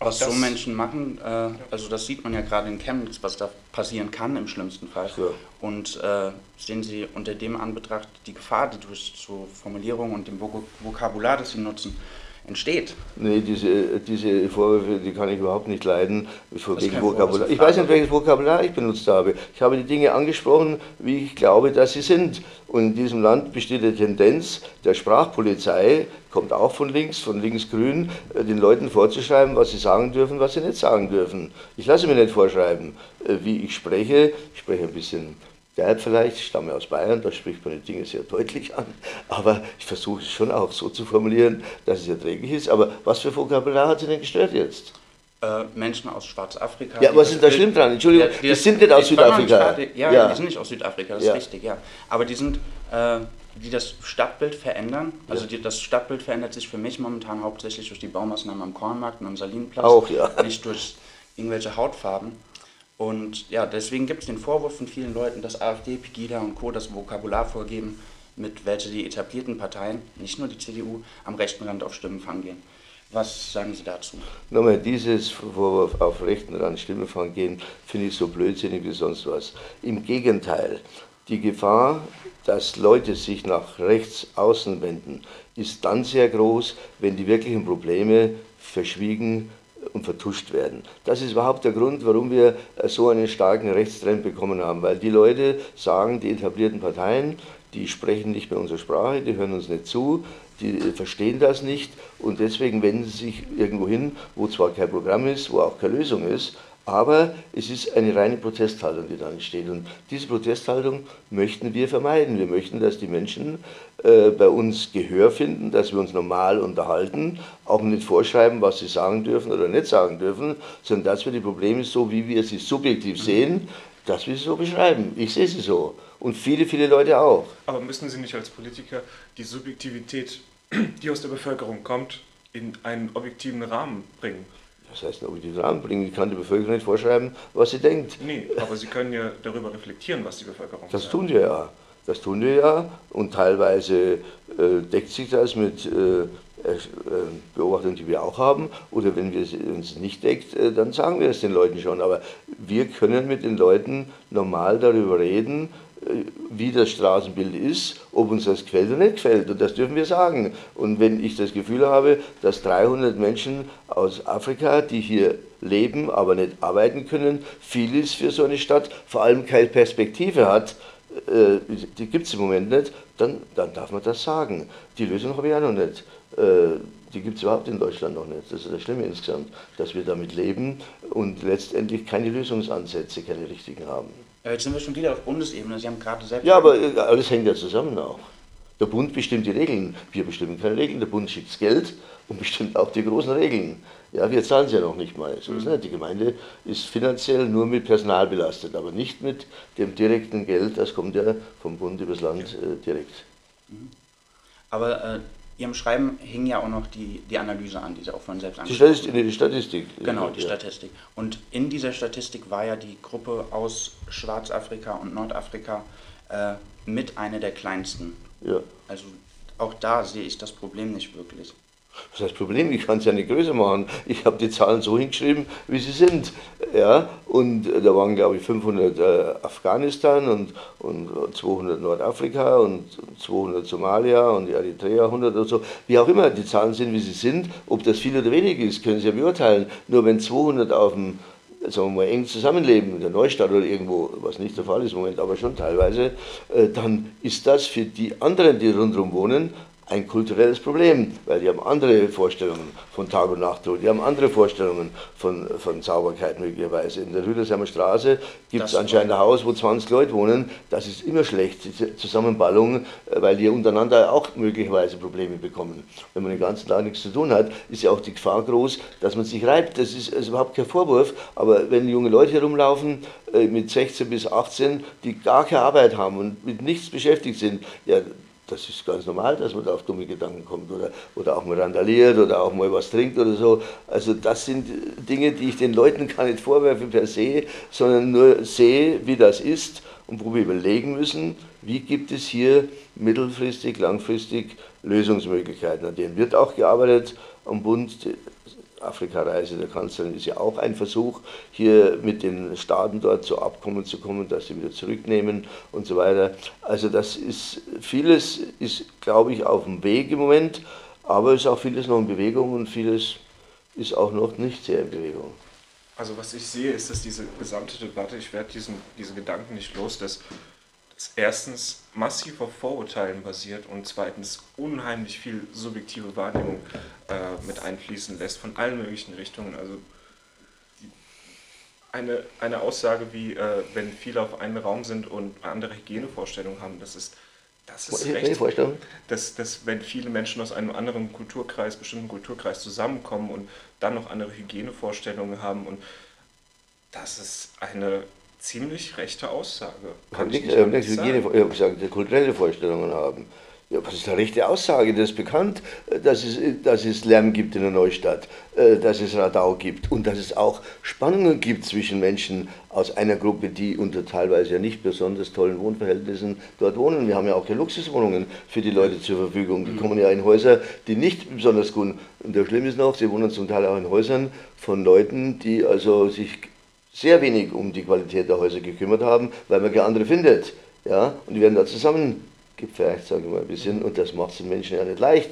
[SPEAKER 1] Was so Menschen machen, äh, also das sieht man ja gerade in Chemnitz, was da passieren kann im schlimmsten Fall. Ja. Und äh, sehen Sie unter dem Anbetracht die Gefahr, die durch so Formulierungen und dem Vokabular, das Sie nutzen, entsteht.
[SPEAKER 2] Nee, diese, diese Vorwürfe, die kann ich überhaupt nicht leiden, wegen Vokabular. Ich weiß nicht, welches Vokabular ich benutzt habe. Ich habe die Dinge angesprochen, wie ich glaube, dass sie sind. Und in diesem Land besteht die Tendenz der Sprachpolizei, kommt auch von links, von links-grün, äh, den Leuten vorzuschreiben, was sie sagen dürfen, was sie nicht sagen dürfen. Ich lasse mir nicht vorschreiben, äh, wie ich spreche. Ich spreche ein bisschen derb vielleicht, ich stamme aus Bayern, da spricht man die Dinge sehr deutlich an, aber ich versuche es schon auch so zu formulieren, dass es erträglich ist. Aber was für Vokabular hat Sie denn gestört jetzt?
[SPEAKER 1] Äh, Menschen aus Schwarzafrika.
[SPEAKER 2] Ja, was ist da schlimm dran? Entschuldigung, die, die, die sind nicht aus Südafrika.
[SPEAKER 1] Ja, ja, die sind nicht aus Südafrika, das ja. ist richtig, ja. Aber die sind, äh, die das Stadtbild verändern. Also die, das Stadtbild verändert sich für mich momentan hauptsächlich durch die Baumaßnahmen am Kornmarkt und am Salinenplatz.
[SPEAKER 2] Auch, ja.
[SPEAKER 1] Nicht durch irgendwelche Hautfarben. Und ja, deswegen gibt es den Vorwurf von vielen Leuten, dass AfD, Pegida und Co. das Vokabular vorgeben, mit welcher die etablierten Parteien, nicht nur die CDU, am rechten Rand auf Stimmenfang gehen. Was sagen Sie dazu?
[SPEAKER 2] Nochmal, dieses Vorwurf auf rechten Rand Stimmenfang gehen, finde ich so blödsinnig wie sonst was. Im Gegenteil, die Gefahr, dass Leute sich nach rechts außen wenden, ist dann sehr groß, wenn die wirklichen Probleme verschwiegen und vertuscht werden. Das ist überhaupt der Grund, warum wir so einen starken Rechtstrend bekommen haben, weil die Leute sagen, die etablierten Parteien, die sprechen nicht mehr unsere Sprache, die hören uns nicht zu, die verstehen das nicht und deswegen wenden sie sich irgendwo hin, wo zwar kein Programm ist, wo auch keine Lösung ist, aber es ist eine reine Protesthaltung, die da entsteht. Und diese Protesthaltung möchten wir vermeiden. Wir möchten, dass die Menschen äh, bei uns Gehör finden, dass wir uns normal unterhalten, auch nicht vorschreiben, was sie sagen dürfen oder nicht sagen dürfen, sondern dass wir die Probleme so, wie wir sie subjektiv sehen, dass wir sie so beschreiben. Ich sehe sie so. Und viele, viele Leute auch.
[SPEAKER 3] Aber müssen Sie nicht als Politiker die Subjektivität, die aus der Bevölkerung kommt, in einen objektiven Rahmen bringen?
[SPEAKER 2] Das heißt, ob ich die anbringe, ich kann die Bevölkerung nicht vorschreiben, was sie denkt.
[SPEAKER 3] Nee, aber Sie können ja darüber reflektieren, was die Bevölkerung
[SPEAKER 2] Das
[SPEAKER 3] sagt.
[SPEAKER 2] tun wir ja. Das tun wir ja. Und teilweise äh, deckt sich das mit äh, äh, Beobachtungen, die wir auch haben. Oder wenn wir es uns nicht deckt, äh, dann sagen wir es den Leuten schon. Aber wir können mit den Leuten normal darüber reden, wie das Straßenbild ist, ob uns das gefällt oder nicht gefällt. Und das dürfen wir sagen. Und wenn ich das Gefühl habe, dass 300 Menschen aus Afrika, die hier leben, aber nicht arbeiten können, viel ist für so eine Stadt, vor allem keine Perspektive hat, äh, die gibt es im Moment nicht, dann, dann darf man das sagen. Die Lösung habe ich auch noch nicht. Äh, die gibt es überhaupt in Deutschland noch nicht. Das ist das Schlimme insgesamt, dass wir damit leben und letztendlich keine Lösungsansätze, keine richtigen haben.
[SPEAKER 1] Äh, Jetzt sind wir schon wieder auf Bundesebene. Sie haben gerade selbst.
[SPEAKER 2] Ja, aber äh, alles hängt ja zusammen auch. Der Bund bestimmt die Regeln. Wir bestimmen keine Regeln. Der Bund schickt das Geld und bestimmt auch die großen Regeln. Ja, wir zahlen es ja noch nicht mal. So ist nicht. Die Gemeinde ist finanziell nur mit Personal belastet, aber nicht mit dem direkten Geld. Das kommt ja vom Bund übers Land äh, direkt.
[SPEAKER 1] Aber äh, Ihrem Schreiben hing ja auch noch die, die Analyse an, die Sie auch von selbst angesprochen
[SPEAKER 2] nee, die Statistik.
[SPEAKER 1] Genau, die
[SPEAKER 2] ja.
[SPEAKER 1] Statistik. Und in dieser Statistik war ja die Gruppe aus Schwarzafrika und Nordafrika äh, mit einer der kleinsten.
[SPEAKER 2] Ja.
[SPEAKER 1] Also auch da sehe ich das Problem nicht wirklich.
[SPEAKER 2] Das ist Problem, ich kann es ja nicht größer machen. Ich habe die Zahlen so hingeschrieben, wie sie sind. Ja? Und äh, da waren, glaube ich, 500 äh, Afghanistan und, und 200 Nordafrika und 200 Somalia und Eritrea 100 oder so. Wie auch immer die Zahlen sind, wie sie sind, ob das viel oder wenig ist, können Sie ja beurteilen. Nur wenn 200 auf dem sagen wir mal, eng zusammenleben in der Neustadt oder irgendwo, was nicht der Fall ist im Moment, aber schon teilweise, äh, dann ist das für die anderen, die rundherum wohnen, ein kulturelles Problem, weil die haben andere Vorstellungen von Tag und Nacht, die haben andere Vorstellungen von, von Sauberkeit möglicherweise. In der Rüdersheimer Straße gibt es anscheinend ein Haus, wo 20 Leute wohnen. Das ist immer schlecht, diese Zusammenballung, äh, weil die untereinander auch möglicherweise Probleme bekommen. Wenn man den ganzen Tag nichts zu tun hat, ist ja auch die Gefahr groß, dass man sich reibt. Das ist, ist überhaupt kein Vorwurf, aber wenn junge Leute herumlaufen, äh, mit 16 bis 18, die gar keine Arbeit haben und mit nichts beschäftigt sind, ja, das ist ganz normal, dass man da auf dumme Gedanken kommt oder, oder auch mal randaliert oder auch mal was trinkt oder so. Also das sind Dinge, die ich den Leuten gar nicht vorwerfe per se, sondern nur sehe, wie das ist und wo wir überlegen müssen, wie gibt es hier mittelfristig, langfristig Lösungsmöglichkeiten. An denen wird auch gearbeitet am Bund. Afrika-Reise der Kanzlerin ist ja auch ein Versuch, hier mit den Staaten dort zu Abkommen zu kommen, dass sie wieder zurücknehmen und so weiter. Also das ist, vieles ist, glaube ich, auf dem Weg im Moment, aber es ist auch vieles noch in Bewegung und vieles ist auch noch nicht sehr in Bewegung.
[SPEAKER 3] Also was ich sehe, ist, dass diese gesamte Debatte, ich werde diesen, diese Gedanken nicht los, dass erstens massiv auf Vorurteilen basiert und zweitens unheimlich viel subjektive Wahrnehmung äh, mit einfließen lässt von allen möglichen Richtungen. Also die, eine, eine Aussage wie, äh, wenn viele auf einen Raum sind und andere Hygienevorstellungen haben, das ist, das ist recht dass, dass wenn viele Menschen aus einem anderen Kulturkreis, bestimmten Kulturkreis zusammenkommen und dann noch andere Hygienevorstellungen haben und das ist eine ziemlich rechte Aussage.
[SPEAKER 2] Ich nicht äh, nicht
[SPEAKER 3] sagen.
[SPEAKER 2] Hygiene, ich habe gesagt, kulturelle Vorstellungen haben. Ja, das ist eine rechte Aussage. Das ist bekannt, äh, dass es, äh, dass es Lärm gibt in der Neustadt, äh, dass es Radau gibt und dass es auch Spannungen gibt zwischen Menschen aus einer Gruppe, die unter teilweise ja nicht besonders tollen Wohnverhältnissen dort wohnen. Wir haben ja auch hier Luxuswohnungen für die Leute zur Verfügung. Die kommen ja in Häuser, die nicht besonders gut. Und der Schlimm ist noch, sie wohnen zum Teil auch in Häusern von Leuten, die also sich sehr wenig um die Qualität der Häuser gekümmert haben, weil man keine andere findet. Ja? Und die werden da zusammen gepfercht, sage ich mal ein bisschen. Und das macht es den Menschen ja nicht leicht,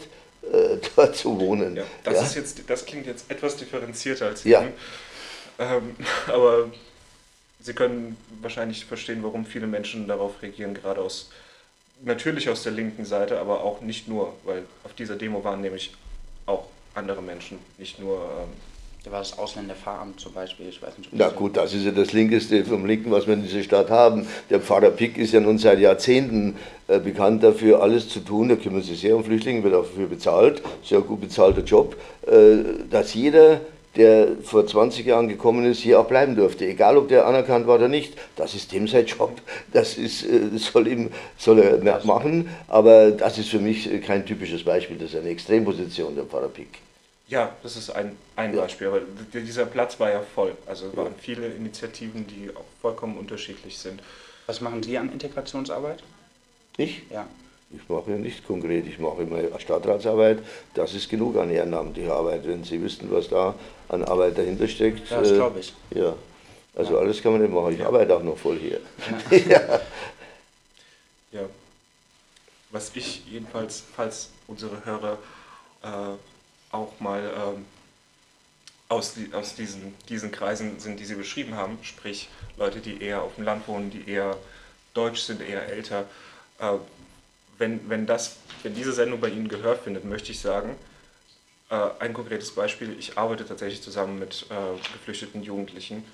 [SPEAKER 2] äh, dort zu wohnen.
[SPEAKER 3] Ja, das, ja? Ist jetzt, das klingt jetzt etwas differenzierter als ja. Ähm, aber Sie können wahrscheinlich verstehen, warum viele Menschen darauf reagieren, gerade aus natürlich aus der linken Seite, aber auch nicht nur, weil auf dieser Demo waren nämlich auch andere Menschen, nicht nur ähm,
[SPEAKER 1] da war das Ausländerfahramt zum Beispiel, ich weiß nicht.
[SPEAKER 2] Na gut, das ist ja das Linkeste vom Linken, was wir in dieser Stadt haben. Der Pfarrer Pick ist ja nun seit Jahrzehnten äh, bekannt dafür, alles zu tun. Da kümmert sich sehr um Flüchtlinge, wird auch dafür bezahlt, sehr gut bezahlter Job, äh, dass jeder der vor 20 Jahren gekommen ist, hier auch bleiben durfte. Egal, ob der anerkannt war oder nicht. Das ist dem sein Job. Das ist, äh, soll, ihm, soll er machen. Aber das ist für mich kein typisches Beispiel. Das ist eine Extremposition, der Pfarrer Pick.
[SPEAKER 3] Ja, das ist ein, ein ja. Beispiel, aber dieser Platz war ja voll. Also es waren viele Initiativen, die auch vollkommen unterschiedlich sind.
[SPEAKER 1] Was machen Sie an Integrationsarbeit?
[SPEAKER 2] Ich? Ja. Ich mache ja nicht konkret, ich mache immer Stadtratsarbeit. Das ist genug an ehrenamtlicher Arbeit, wenn Sie wüssten, was da an Arbeit dahinter steckt.
[SPEAKER 1] Ja, das glaube ich.
[SPEAKER 2] Äh, ja, also ja. alles kann man nicht machen. Ich ja. arbeite auch noch voll hier. ja.
[SPEAKER 3] ja. Was ich jedenfalls, falls unsere Hörer äh, auch mal ähm, aus, aus diesen, diesen Kreisen sind, die Sie beschrieben haben, sprich Leute, die eher auf dem Land wohnen, die eher deutsch sind, eher älter. Äh, wenn, wenn, das, wenn diese Sendung bei Ihnen Gehör findet, möchte ich sagen, äh, ein konkretes Beispiel, ich arbeite tatsächlich zusammen mit äh, geflüchteten Jugendlichen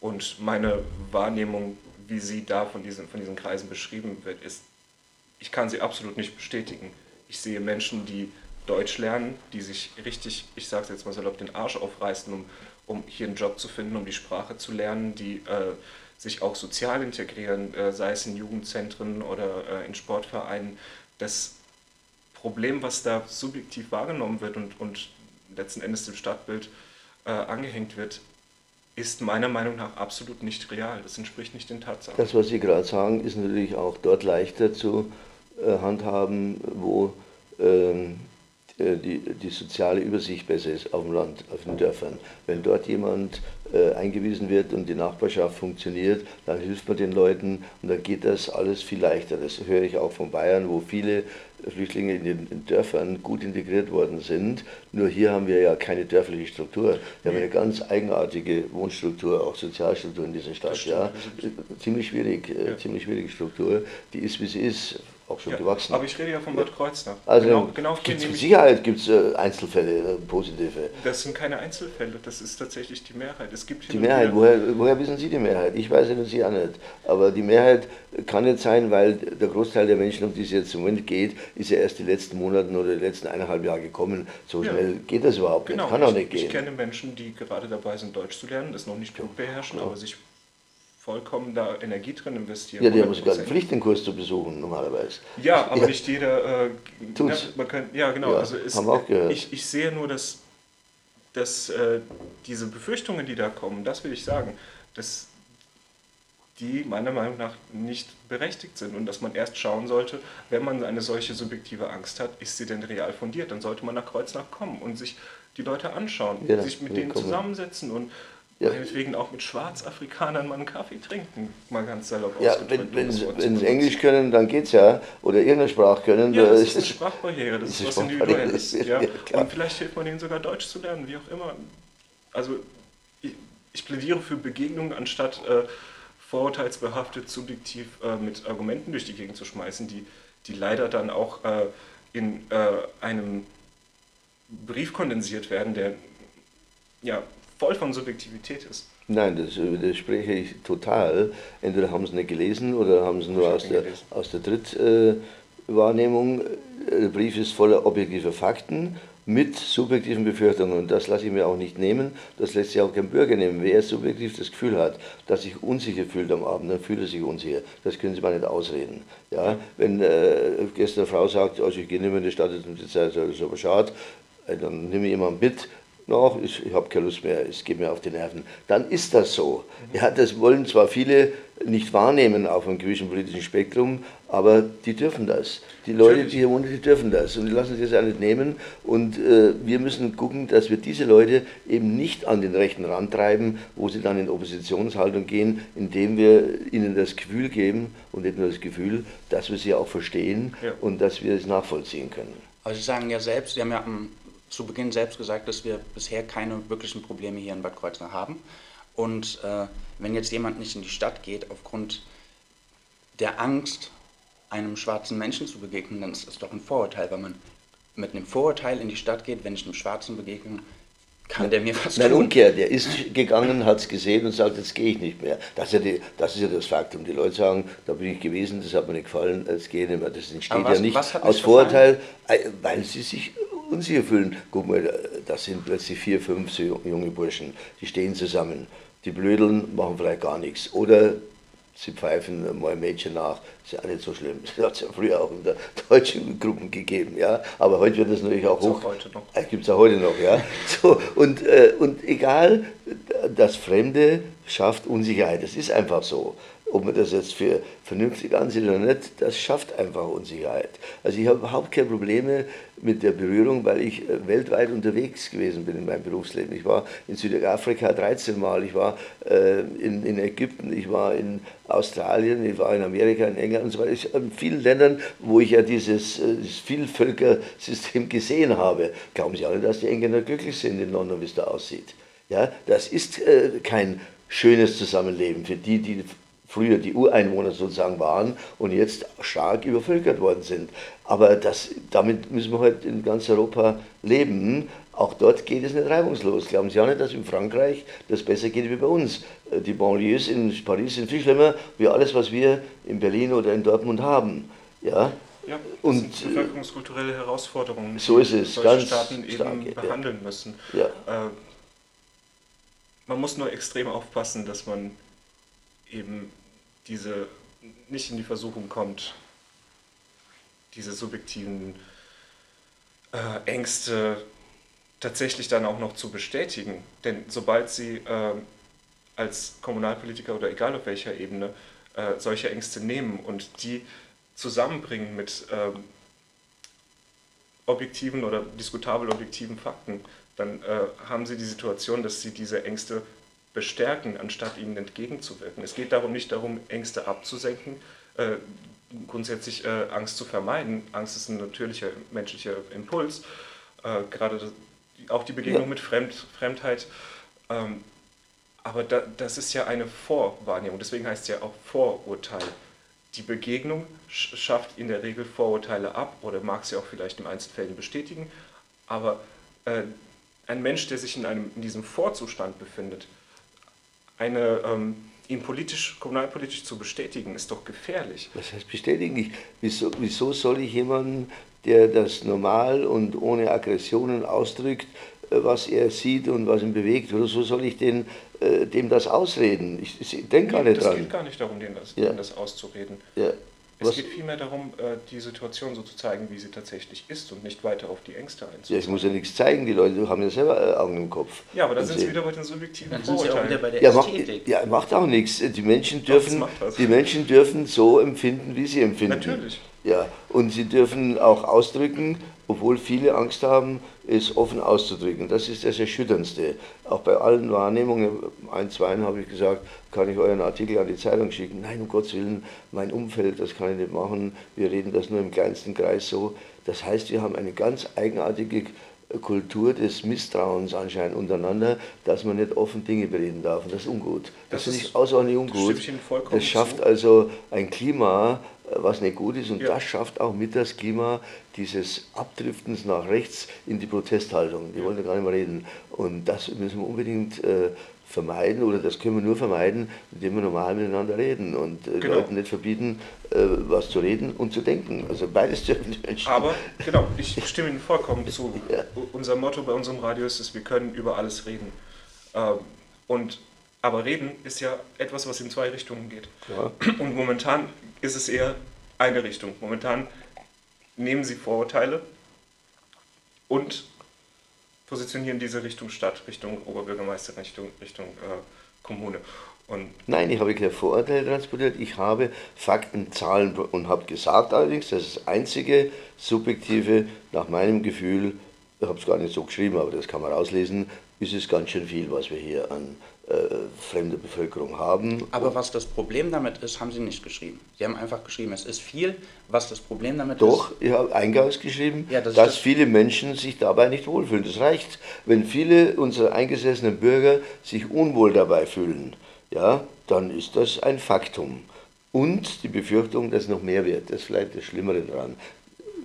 [SPEAKER 3] und meine Wahrnehmung, wie sie da von diesen, von diesen Kreisen beschrieben wird, ist, ich kann sie absolut nicht bestätigen. Ich sehe Menschen, die Deutsch lernen, die sich richtig, ich sage es jetzt mal salopp, den Arsch aufreißen, um, um hier einen Job zu finden, um die Sprache zu lernen, die äh, sich auch sozial integrieren, äh, sei es in Jugendzentren oder äh, in Sportvereinen. Das Problem, was da subjektiv wahrgenommen wird und, und letzten Endes dem Stadtbild äh, angehängt wird, ist meiner Meinung nach absolut nicht real. Das entspricht nicht den Tatsachen.
[SPEAKER 2] Das, was Sie gerade sagen, ist natürlich auch dort leichter zu äh, handhaben, wo ähm, äh, die, die soziale Übersicht besser ist auf dem Land, auf den Dörfern. Wenn dort jemand äh, eingewiesen wird und die Nachbarschaft funktioniert, dann hilft man den Leuten und dann geht das alles viel leichter. Das höre ich auch von Bayern, wo viele Flüchtlinge in den Dörfern gut integriert worden sind. Nur hier haben wir ja keine dörfliche Struktur. Wir haben eine ganz eigenartige Wohnstruktur, auch Sozialstruktur in dieser Stadt. Ja. Ziemlich schwierig, äh, ja. ziemlich schwierige Struktur. Die ist, wie sie ist auch schon ja, gewachsen.
[SPEAKER 3] Aber ich rede ja von Bad Kreuznach.
[SPEAKER 2] Also genau, genau gibt's mit Sicherheit gibt es äh, Einzelfälle, äh, positive.
[SPEAKER 3] Das sind keine Einzelfälle, das ist tatsächlich die Mehrheit. Es gibt
[SPEAKER 2] die Mehrheit, woher, woher wissen Sie die Mehrheit? Ich weiß es Sie auch nicht. Aber die Mehrheit kann nicht sein, weil der Großteil der Menschen, um die es jetzt im Moment geht, ist ja erst die letzten Monate oder die letzten eineinhalb Jahre gekommen. So ja. schnell geht das überhaupt genau. nicht. Kann auch nicht gehen.
[SPEAKER 3] Ich kenne Menschen, die gerade dabei sind, Deutsch zu lernen, das noch nicht gut beherrschen, aber sich vollkommen da Energie drin investieren.
[SPEAKER 2] Ja, die haben sogar einen Pflichtenkurs zu besuchen normalerweise.
[SPEAKER 3] Ja, aber ja. nicht jeder. Äh, na, man kann, ja, genau. Ja, also ist,
[SPEAKER 2] haben wir auch gehört.
[SPEAKER 3] Ich, ich sehe nur, dass, dass äh, diese Befürchtungen, die da kommen, das will ich sagen, dass die meiner Meinung nach nicht berechtigt sind und dass man erst schauen sollte, wenn man eine solche subjektive Angst hat, ist sie denn real fundiert? Dann sollte man nach Kreuznach kommen und sich die Leute anschauen, ja, sich mit denen kommen. zusammensetzen und ja. Meinetwegen auch mit Schwarzafrikanern mal einen Kaffee trinken, mal ganz salopp
[SPEAKER 2] Ja, wenn, wenn, wenn sie Englisch können, dann geht's ja. Oder irgendeine Sprache können.
[SPEAKER 3] Ja, das ist eine Sprachbarriere, das ist was Individuelles. Ja. ja Und vielleicht hilft man ihnen sogar Deutsch zu lernen, wie auch immer. Also ich, ich plädiere für Begegnungen, anstatt äh, vorurteilsbehaftet subjektiv äh, mit Argumenten durch die Gegend zu schmeißen, die, die leider dann auch äh, in äh, einem Brief kondensiert werden, der ja, voll von Subjektivität ist.
[SPEAKER 2] Nein, das widerspreche ich total. Entweder haben sie nicht gelesen oder haben sie nur aus der, aus der Drittwahrnehmung. Äh, der Brief ist voller objektiver Fakten, mit subjektiven Befürchtungen. Und das lasse ich mir auch nicht nehmen, das lässt sich auch kein Bürger nehmen. Wer subjektiv das Gefühl hat, dass sich unsicher fühlt am Abend, dann fühlt er sich unsicher. Das können Sie mal nicht ausreden. Ja? Wenn äh, gestern eine Frau sagt, also ich gehe nicht mehr in die Stadt, das ist aber schade, äh, dann nehme ich jemanden mit, noch, ich, ich habe keine Lust mehr, es geht mir auf die Nerven. Dann ist das so. Ja, das wollen zwar viele nicht wahrnehmen auf einem gewissen politischen Spektrum, aber die dürfen das. Die Leute, die hier wohnen, die dürfen das und die lassen sich das auch nicht nehmen. Und äh, wir müssen gucken, dass wir diese Leute eben nicht an den rechten Rand treiben, wo sie dann in Oppositionshaltung gehen, indem wir ihnen das Gefühl geben und nicht nur das Gefühl, dass wir sie auch verstehen ja. und dass wir es nachvollziehen können.
[SPEAKER 1] Aber Sie sagen ja selbst, Sie haben ja am zu Beginn selbst gesagt, dass wir bisher keine wirklichen Probleme hier in Bad Kreuznach haben. Und äh, wenn jetzt jemand nicht in die Stadt geht, aufgrund der Angst, einem schwarzen Menschen zu begegnen, dann ist das doch ein Vorurteil, weil man mit einem Vorurteil in die Stadt geht, wenn ich einem Schwarzen begegne, kann der mir was
[SPEAKER 2] Nein, tun? umgekehrt, der ist gegangen, hat es gesehen und sagt, jetzt gehe ich nicht mehr. Das ist, ja die, das ist ja das Faktum. Die Leute sagen, da bin ich gewesen, das hat mir nicht gefallen, jetzt gehe ich nicht mehr. Das entsteht was, ja nicht aus Vorurteil, äh, weil sie sich unsicher fühlen. Guck mal, das sind plötzlich vier, fünf junge Burschen, die stehen zusammen. Die blödeln, machen vielleicht gar nichts. Oder sie pfeifen mal ein Mädchen nach. ist ja auch nicht so schlimm. Das hat es ja früher auch in der deutschen Gruppen gegeben. Ja? Aber heute wird das natürlich auch hoch. Gibt es auch heute noch. Ja? So, und, äh, und egal, das Fremde schafft Unsicherheit. Das ist einfach so ob man das jetzt für vernünftig ansieht oder nicht, das schafft einfach Unsicherheit. Also ich habe überhaupt keine Probleme mit der Berührung, weil ich äh, weltweit unterwegs gewesen bin in meinem Berufsleben. Ich war in Südafrika 13 Mal, ich war äh, in, in Ägypten, ich war in Australien, ich war in Amerika, in England und so weiter. Ich, in vielen Ländern, wo ich ja dieses, äh, dieses Vielvölkersystem gesehen habe. Glauben Sie alle, dass die Engländer glücklich sind in London, wie es da aussieht? Ja, das ist äh, kein schönes Zusammenleben für die, die früher die Ureinwohner sozusagen waren und jetzt stark übervölkert worden sind. Aber das, damit müssen wir halt in ganz Europa leben. Auch dort geht es nicht reibungslos. Glauben Sie auch nicht, dass in Frankreich das besser geht wie bei uns. Die Banlieues in Paris sind viel schlimmer wie alles, was wir in Berlin oder in Dortmund haben. Ja,
[SPEAKER 3] ja, das und sind bevölkerungskulturelle Herausforderungen,
[SPEAKER 2] so ist es,
[SPEAKER 3] die solche Staaten eben stark, behandeln ja. müssen.
[SPEAKER 2] Ja.
[SPEAKER 3] Äh, man muss nur extrem aufpassen, dass man eben diese nicht in die Versuchung kommt, diese subjektiven äh, Ängste tatsächlich dann auch noch zu bestätigen. Denn sobald sie äh, als Kommunalpolitiker oder egal auf welcher Ebene äh, solche Ängste nehmen und die zusammenbringen mit ähm, objektiven oder diskutabel objektiven Fakten, dann äh, haben sie die Situation, dass sie diese Ängste bestärken, anstatt ihnen entgegenzuwirken. Es geht darum nicht darum, Ängste abzusenken, äh, grundsätzlich äh, Angst zu vermeiden. Angst ist ein natürlicher menschlicher Impuls, äh, gerade das, auch die Begegnung ja. mit Fremd, Fremdheit. Ähm, aber da, das ist ja eine Vorwahrnehmung, deswegen heißt es ja auch Vorurteil. Die Begegnung schafft in der Regel Vorurteile ab oder mag sie auch vielleicht in Einzelfällen bestätigen, aber äh, ein Mensch, der sich in, einem, in diesem Vorzustand befindet, eine, ähm, ihn politisch, kommunalpolitisch zu bestätigen, ist doch gefährlich.
[SPEAKER 2] Was heißt bestätigen? wieso, wieso soll ich jemanden, der das normal und ohne Aggressionen ausdrückt, äh, was er sieht und was ihn bewegt, oder so soll ich den, äh, dem das ausreden? Ich, ich denke gar nicht
[SPEAKER 3] das
[SPEAKER 2] dran.
[SPEAKER 3] Es geht gar nicht darum, dem das, ja. das auszureden.
[SPEAKER 2] Ja.
[SPEAKER 3] Es geht vielmehr darum, äh, die Situation so zu zeigen, wie sie tatsächlich ist und nicht weiter auf die Ängste einzugehen.
[SPEAKER 2] Ja, ich muss ja nichts zeigen, die Leute haben ja selber äh, Augen im Kopf.
[SPEAKER 3] Ja, aber da sind sie wieder bei den subjektiven Dann sind sie
[SPEAKER 1] auch wieder bei der
[SPEAKER 2] ja, Ästhetik. Macht, ja, macht auch nichts. Die Menschen, dürfen, die Menschen dürfen so empfinden, wie sie empfinden.
[SPEAKER 3] Natürlich.
[SPEAKER 2] Ja, und sie dürfen auch ausdrücken, obwohl viele Angst haben, es offen auszudrücken. Das ist das Erschütterndste. Auch bei allen Wahrnehmungen, ein, zwei habe ich gesagt, kann ich euren Artikel an die Zeitung schicken. Nein, um Gottes Willen, mein Umfeld, das kann ich nicht machen. Wir reden das nur im kleinsten Kreis so. Das heißt, wir haben eine ganz eigenartige Kultur des Misstrauens anscheinend untereinander, dass man nicht offen Dinge bereden darf. Und das ist ungut. Das, das ich außerordentlich ungut. Das, das schafft also ein Klima, was nicht gut ist. Und ja. das schafft auch mit das Klima dieses Abdriftens nach rechts in die Protesthaltung. Die wollen ja gar nicht mehr reden. Und das müssen wir unbedingt äh, vermeiden oder das können wir nur vermeiden, indem wir normal miteinander reden und äh, genau. Leuten nicht verbieten, äh, was zu reden und zu denken. Also beides dürfen die
[SPEAKER 3] Menschen. Aber genau, ich stimme Ihnen vollkommen zu. Ja. Unser Motto bei unserem Radio ist es, wir können über alles reden. Ähm, und aber reden ist ja etwas, was in zwei Richtungen geht. Ja. Und momentan ist es eher eine Richtung. Momentan nehmen Sie Vorurteile und positionieren diese Richtung Stadt, Richtung Oberbürgermeister, Richtung, Richtung äh, Kommune.
[SPEAKER 2] Und Nein, ich habe keine Vorurteile transportiert, ich habe Fakten, Zahlen und habe gesagt allerdings, dass das einzige subjektive, nach meinem Gefühl, ich habe es gar nicht so geschrieben, aber das kann man rauslesen, ist es ganz schön viel, was wir hier an fremde Bevölkerung haben.
[SPEAKER 1] Aber was das Problem damit ist, haben Sie nicht geschrieben. Sie haben einfach geschrieben, es ist viel. Was das Problem damit
[SPEAKER 2] Doch, ist. Doch, ich habe eingangs geschrieben, ja, das dass das viele Menschen sich dabei nicht wohlfühlen. Das reicht, wenn viele unserer eingesessenen Bürger sich unwohl dabei fühlen. Ja, dann ist das ein Faktum. Und die Befürchtung, dass noch mehr wird. Das ist vielleicht das Schlimmere daran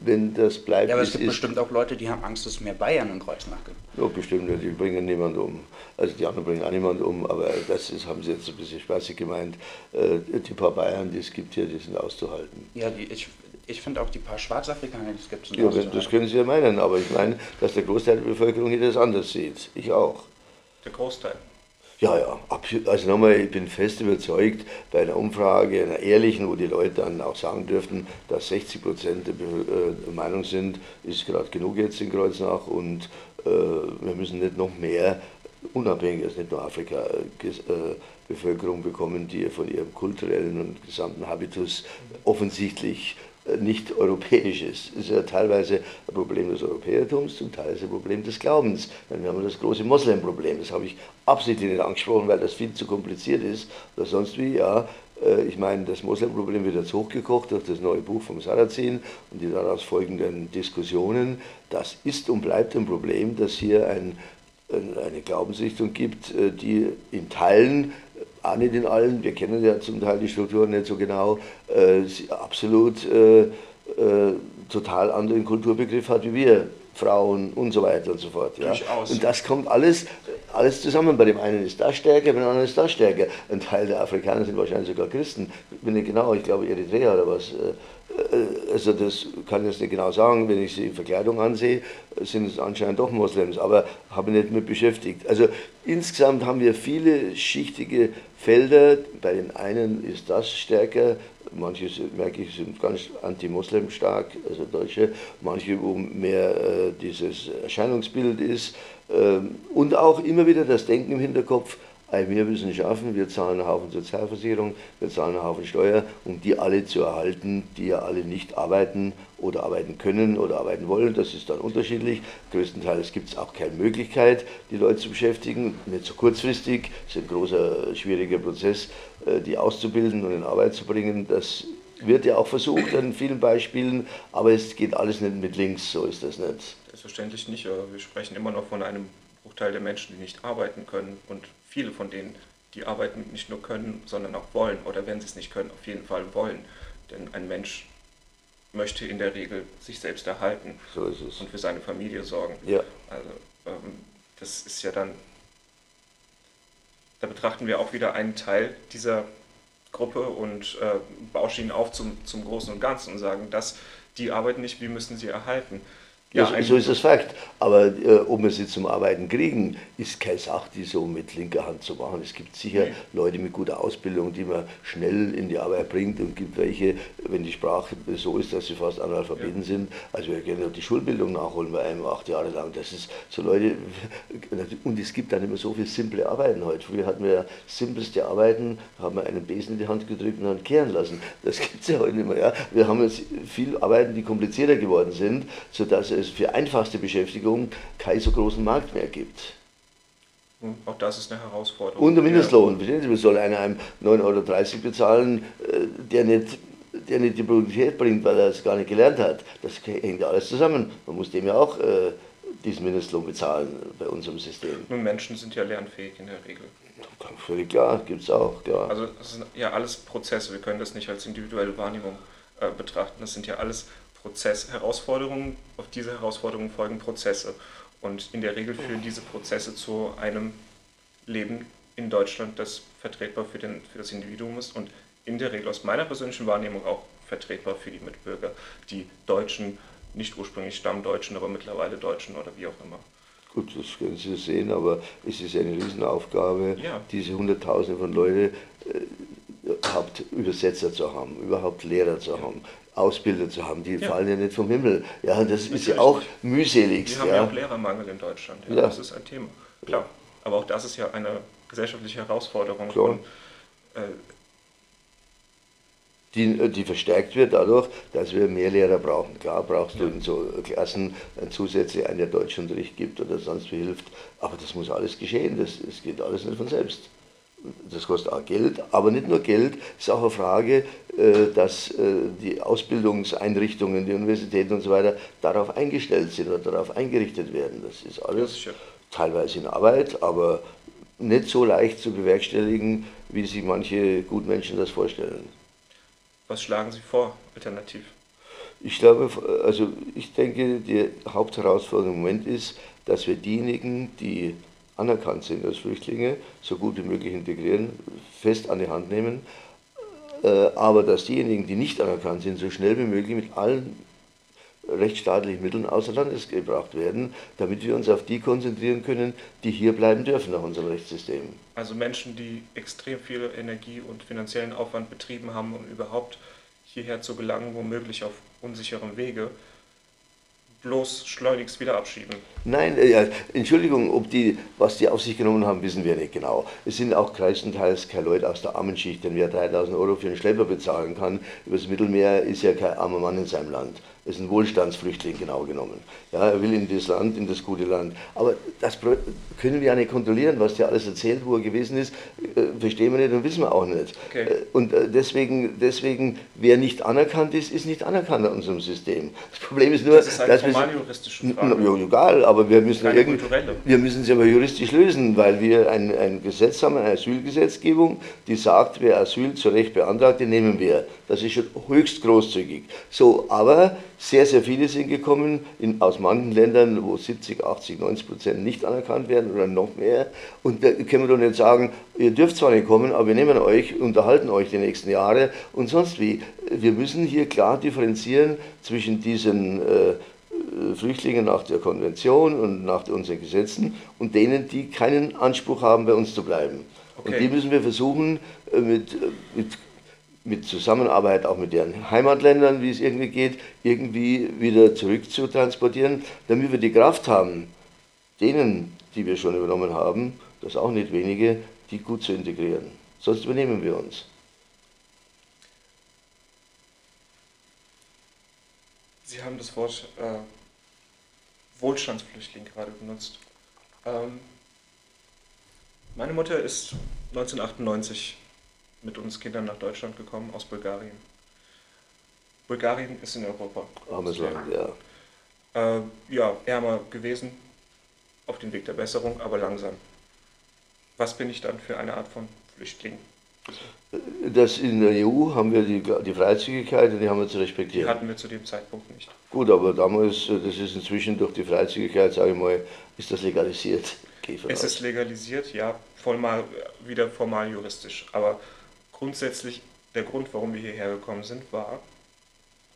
[SPEAKER 2] wenn das bleibt.
[SPEAKER 1] Ja, aber es gibt ist, bestimmt auch Leute, die haben Angst, dass mehr Bayern in Kreuznach gibt.
[SPEAKER 2] Ja, bestimmt, die bringen niemand um. Also die anderen bringen auch niemand um, aber das ist, haben sie jetzt ein bisschen spaßig gemeint. Äh, die paar Bayern, die es gibt hier, die sind auszuhalten.
[SPEAKER 1] Ja, die, ich, ich finde auch die paar Schwarzafrikaner, die es gibt,
[SPEAKER 2] sind Ja, das können Sie ja meinen, aber ich meine, dass der Großteil der Bevölkerung hier das anders sieht. Ich auch.
[SPEAKER 3] Der Großteil?
[SPEAKER 2] Ja, ja, also nochmal, ich bin fest überzeugt, bei einer Umfrage, einer ehrlichen, wo die Leute dann auch sagen dürften, dass 60 Prozent der äh, Meinung sind, ist gerade genug jetzt in Kreuznach und äh, wir müssen nicht noch mehr, unabhängig, also nicht nur Afrika, äh, äh, Bevölkerung bekommen, die von ihrem kulturellen und gesamten Habitus offensichtlich nicht europäisch ist. Das ist ja teilweise ein Problem des Europäertums, zum Teil es ein Problem des Glaubens. Dann haben wir das große Moslem-Problem. Das habe ich absichtlich nicht angesprochen, weil das viel zu kompliziert ist. Oder sonst wie, ja. Äh, ich meine, das Moslem-Problem wird jetzt hochgekocht durch das neue Buch vom Sarrazin und die daraus folgenden Diskussionen. Das ist und bleibt ein Problem, dass hier ein, eine Glaubensrichtung gibt, äh, die in Teilen auch nicht in allen, wir kennen ja zum Teil die Strukturen nicht so genau, äh, absolut äh, äh, total anderen Kulturbegriff hat wie wir, Frauen und so weiter und so fort. Ja. Und das kommt alles, alles zusammen. Bei dem einen ist das stärker, bei dem anderen ist das stärker. Ein Teil der Afrikaner sind wahrscheinlich sogar Christen. Ich bin nicht genau, ich glaube Eritrea oder was. Äh, äh, also das kann ich jetzt nicht genau sagen, wenn ich sie in Verkleidung ansehe, sind es anscheinend doch Moslems, aber habe mich nicht mit beschäftigt. Also insgesamt haben wir viele schichtige Felder, bei den einen ist das stärker, manche merke ich sind ganz anti-Moslem stark, also Deutsche, manche wo mehr äh, dieses Erscheinungsbild ist ähm, und auch immer wieder das Denken im Hinterkopf, wir müssen schaffen, wir zahlen einen Haufen Sozialversicherung, wir zahlen einen Haufen Steuer, um die alle zu erhalten, die ja alle nicht arbeiten oder arbeiten können oder arbeiten wollen. Das ist dann unterschiedlich. Größtenteils gibt es auch keine Möglichkeit, die Leute zu beschäftigen, nicht so kurzfristig. Es ist ein großer, schwieriger Prozess, äh, die auszubilden und in Arbeit zu bringen. Das wird ja auch versucht an vielen Beispielen, aber es geht alles nicht mit links, so ist das nicht.
[SPEAKER 3] Selbstverständlich nicht, wir sprechen immer noch von einem Bruchteil der Menschen, die nicht arbeiten können und viele von denen, die arbeiten nicht nur können, sondern auch wollen oder wenn sie es nicht können, auf jeden Fall wollen. Denn ein Mensch möchte in der Regel sich selbst erhalten
[SPEAKER 2] so und
[SPEAKER 3] für seine Familie sorgen.
[SPEAKER 2] Ja.
[SPEAKER 3] Also ähm, das ist ja dann, da betrachten wir auch wieder einen Teil dieser Gruppe und äh, bauschen ihn auf zum, zum Großen und Ganzen und sagen, dass die arbeiten nicht, wie müssen sie erhalten.
[SPEAKER 2] Ja, so, so ist das Fakt. Aber äh, ob wir sie zum Arbeiten kriegen, ist keine Sache, die so mit linker Hand zu machen. Es gibt sicher nee. Leute mit guter Ausbildung, die man schnell in die Arbeit bringt und gibt welche, wenn die Sprache so ist, dass sie fast Analphabeten ja. sind. Also wir können die Schulbildung nachholen bei einem acht Jahre lang. Das ist so Leute, und es gibt dann immer so viele simple Arbeiten heute. Früher hatten wir simpelste Arbeiten, haben wir einen Besen in die Hand gedrückt und dann kehren lassen. Das gibt es ja heute nicht mehr. Ja? Wir haben jetzt viele Arbeiten, die komplizierter geworden sind, sodass es es für einfachste Beschäftigung keinen so großen Markt mehr gibt.
[SPEAKER 3] Auch das ist eine Herausforderung.
[SPEAKER 2] Und der Mindestlohn. Sie, man soll einem 9,30 Euro bezahlen, äh, der nicht, der nicht die Produktivität bringt, weil er es gar nicht gelernt hat. Das hängt ja alles zusammen. Man muss dem ja auch äh, diesen Mindestlohn bezahlen bei unserem System.
[SPEAKER 3] Nun, Menschen sind ja lernfähig in der Regel.
[SPEAKER 2] Völlig klar, gibt es auch. Klar.
[SPEAKER 3] Also das sind ja alles Prozesse, wir können das nicht als individuelle Wahrnehmung äh, betrachten. Das sind ja alles Prozess Herausforderungen, auf diese Herausforderungen folgen Prozesse. Und in der Regel führen diese Prozesse zu einem Leben in Deutschland das vertretbar für, den, für das Individuum ist und in der Regel aus meiner persönlichen Wahrnehmung auch vertretbar für die Mitbürger, die Deutschen, nicht ursprünglich Stammdeutschen, aber mittlerweile Deutschen oder wie auch immer.
[SPEAKER 2] Gut, das können Sie sehen, aber es ist eine Riesenaufgabe, ja. diese Hunderttausende von Leuten äh, überhaupt Übersetzer zu haben, überhaupt Lehrer zu haben, Ausbilder zu haben. Die ja. fallen ja nicht vom Himmel. Ja, das Natürlich ist ja auch mühselig.
[SPEAKER 3] Wir haben ja auch Lehrermangel in Deutschland. Ja, Das ist ein Thema. Klar. Aber auch das ist ja eine gesellschaftliche Herausforderung.
[SPEAKER 2] Klar. Und, äh, die, äh, die verstärkt wird dadurch, dass wir mehr Lehrer brauchen. Klar brauchst du in so Klassen zusätzlich einen, der Deutschunterricht gibt oder sonst wie hilft, aber das muss alles geschehen, das, das geht alles nicht von selbst. Das kostet auch Geld, aber nicht nur Geld, es ist auch eine Frage, äh, dass äh, die Ausbildungseinrichtungen, die Universitäten und so weiter darauf eingestellt sind oder darauf eingerichtet werden. Das ist alles teilweise in Arbeit, aber nicht so leicht zu bewerkstelligen, wie sich manche Gutmenschen das vorstellen.
[SPEAKER 3] Was schlagen Sie vor, alternativ?
[SPEAKER 2] Ich glaube, also ich denke, die Hauptherausforderung im Moment ist, dass wir diejenigen, die anerkannt sind als Flüchtlinge, so gut wie möglich integrieren, fest an die Hand nehmen, äh, aber dass diejenigen, die nicht anerkannt sind, so schnell wie möglich mit allen rechtsstaatlichen Mitteln außer Landes gebracht werden, damit wir uns auf die konzentrieren können, die hier bleiben dürfen nach unserem Rechtssystem.
[SPEAKER 3] Also Menschen, die extrem viel Energie und finanziellen Aufwand betrieben haben, um überhaupt hierher zu gelangen, womöglich auf unsicherem Wege, bloß schleunigst wieder abschieben.
[SPEAKER 2] Nein, äh, Entschuldigung, ob die, was die auf sich genommen haben, wissen wir nicht genau. Es sind auch größtenteils keine Leute aus der armen Schicht, denn wer 3000 Euro für einen Schlepper bezahlen kann, übers Mittelmeer ist ja kein armer Mann in seinem Land ist ein Wohlstandsflüchtling genau genommen. Ja, er will in das Land, in das gute Land. Aber das können wir ja nicht kontrollieren, was der alles erzählt, wo er gewesen ist, äh, verstehen wir nicht und wissen wir auch nicht. Okay. Äh, und äh, deswegen, deswegen, wer nicht anerkannt ist, ist nicht anerkannt in unserem System. Das Problem ist nur,
[SPEAKER 3] das ist eine dass formal juristische Frage.
[SPEAKER 2] Ja, egal, aber wir müssen irgend, wir müssen sie aber juristisch lösen, weil wir ein, ein Gesetz haben, eine Asylgesetzgebung, die sagt, wer Asyl zu Recht beantragt, den nehmen wir. Das ist schon höchst großzügig. So, aber sehr, sehr viele sind gekommen in, aus manchen Ländern, wo 70, 80, 90 Prozent nicht anerkannt werden oder noch mehr. Und da können wir doch nicht sagen, ihr dürft zwar nicht kommen, aber wir nehmen euch, unterhalten euch die nächsten Jahre und sonst wie. Wir müssen hier klar differenzieren zwischen diesen äh, Flüchtlingen nach der Konvention und nach unseren Gesetzen und denen, die keinen Anspruch haben, bei uns zu bleiben. Okay. Und die müssen wir versuchen, äh, mit, äh, mit mit Zusammenarbeit auch mit deren Heimatländern, wie es irgendwie geht, irgendwie wieder zurück zu transportieren, damit wir die Kraft haben, denen, die wir schon übernommen haben, das auch nicht wenige, die gut zu integrieren. Sonst übernehmen wir uns.
[SPEAKER 3] Sie haben das Wort äh, Wohlstandsflüchtling gerade benutzt. Ähm, meine Mutter ist 1998 mit uns Kindern nach Deutschland gekommen aus Bulgarien. Bulgarien ist in Europa.
[SPEAKER 2] Armes Land, ja.
[SPEAKER 3] Äh, ja, ärmer gewesen, auf dem Weg der Besserung, aber langsam. Was bin ich dann für eine Art von Flüchtling?
[SPEAKER 2] Das in der EU haben wir die, die Freizügigkeit und die haben wir zu respektieren.
[SPEAKER 3] Die hatten wir zu dem Zeitpunkt nicht.
[SPEAKER 2] Gut, aber damals, das ist inzwischen durch die Freizügigkeit, sage ich mal, ist das legalisiert.
[SPEAKER 3] Es ist legalisiert, ja, formal, wieder formal juristisch. Aber grundsätzlich der Grund, warum wir hierher gekommen sind, war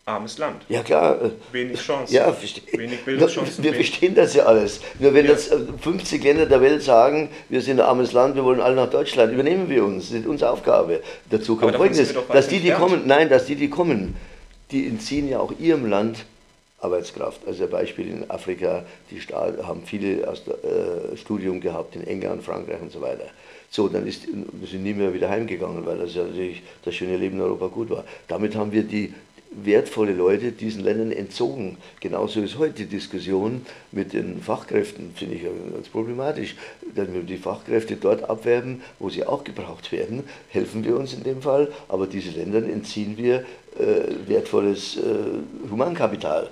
[SPEAKER 3] armes Land.
[SPEAKER 2] Ja klar.
[SPEAKER 3] Wenig Chancen.
[SPEAKER 2] Ja, wenig Bildungschancen. Wir verstehen das ja alles. Nur wenn ja. jetzt 50 Länder der Welt sagen, wir sind ein armes Land, wir wollen alle nach Deutschland, übernehmen wir uns. Das ist unsere Aufgabe. Dazu kommt folgendes, dass die, die kommen, nein, dass die, die kommen, die entziehen ja auch ihrem Land Arbeitskraft. Also Beispiel in Afrika, die haben viele aus dem äh, Studium gehabt, in England, Frankreich und so weiter. So, dann ist, wir sind nie mehr wieder heimgegangen, weil das ja natürlich das schöne Leben in Europa gut war. Damit haben wir die wertvolle Leute diesen Ländern entzogen. Genauso ist heute die Diskussion mit den Fachkräften, finde ich ganz problematisch. Wenn wir die Fachkräfte dort abwerben, wo sie auch gebraucht werden, helfen wir uns in dem Fall, aber diese Ländern entziehen wir äh, wertvolles äh, Humankapital.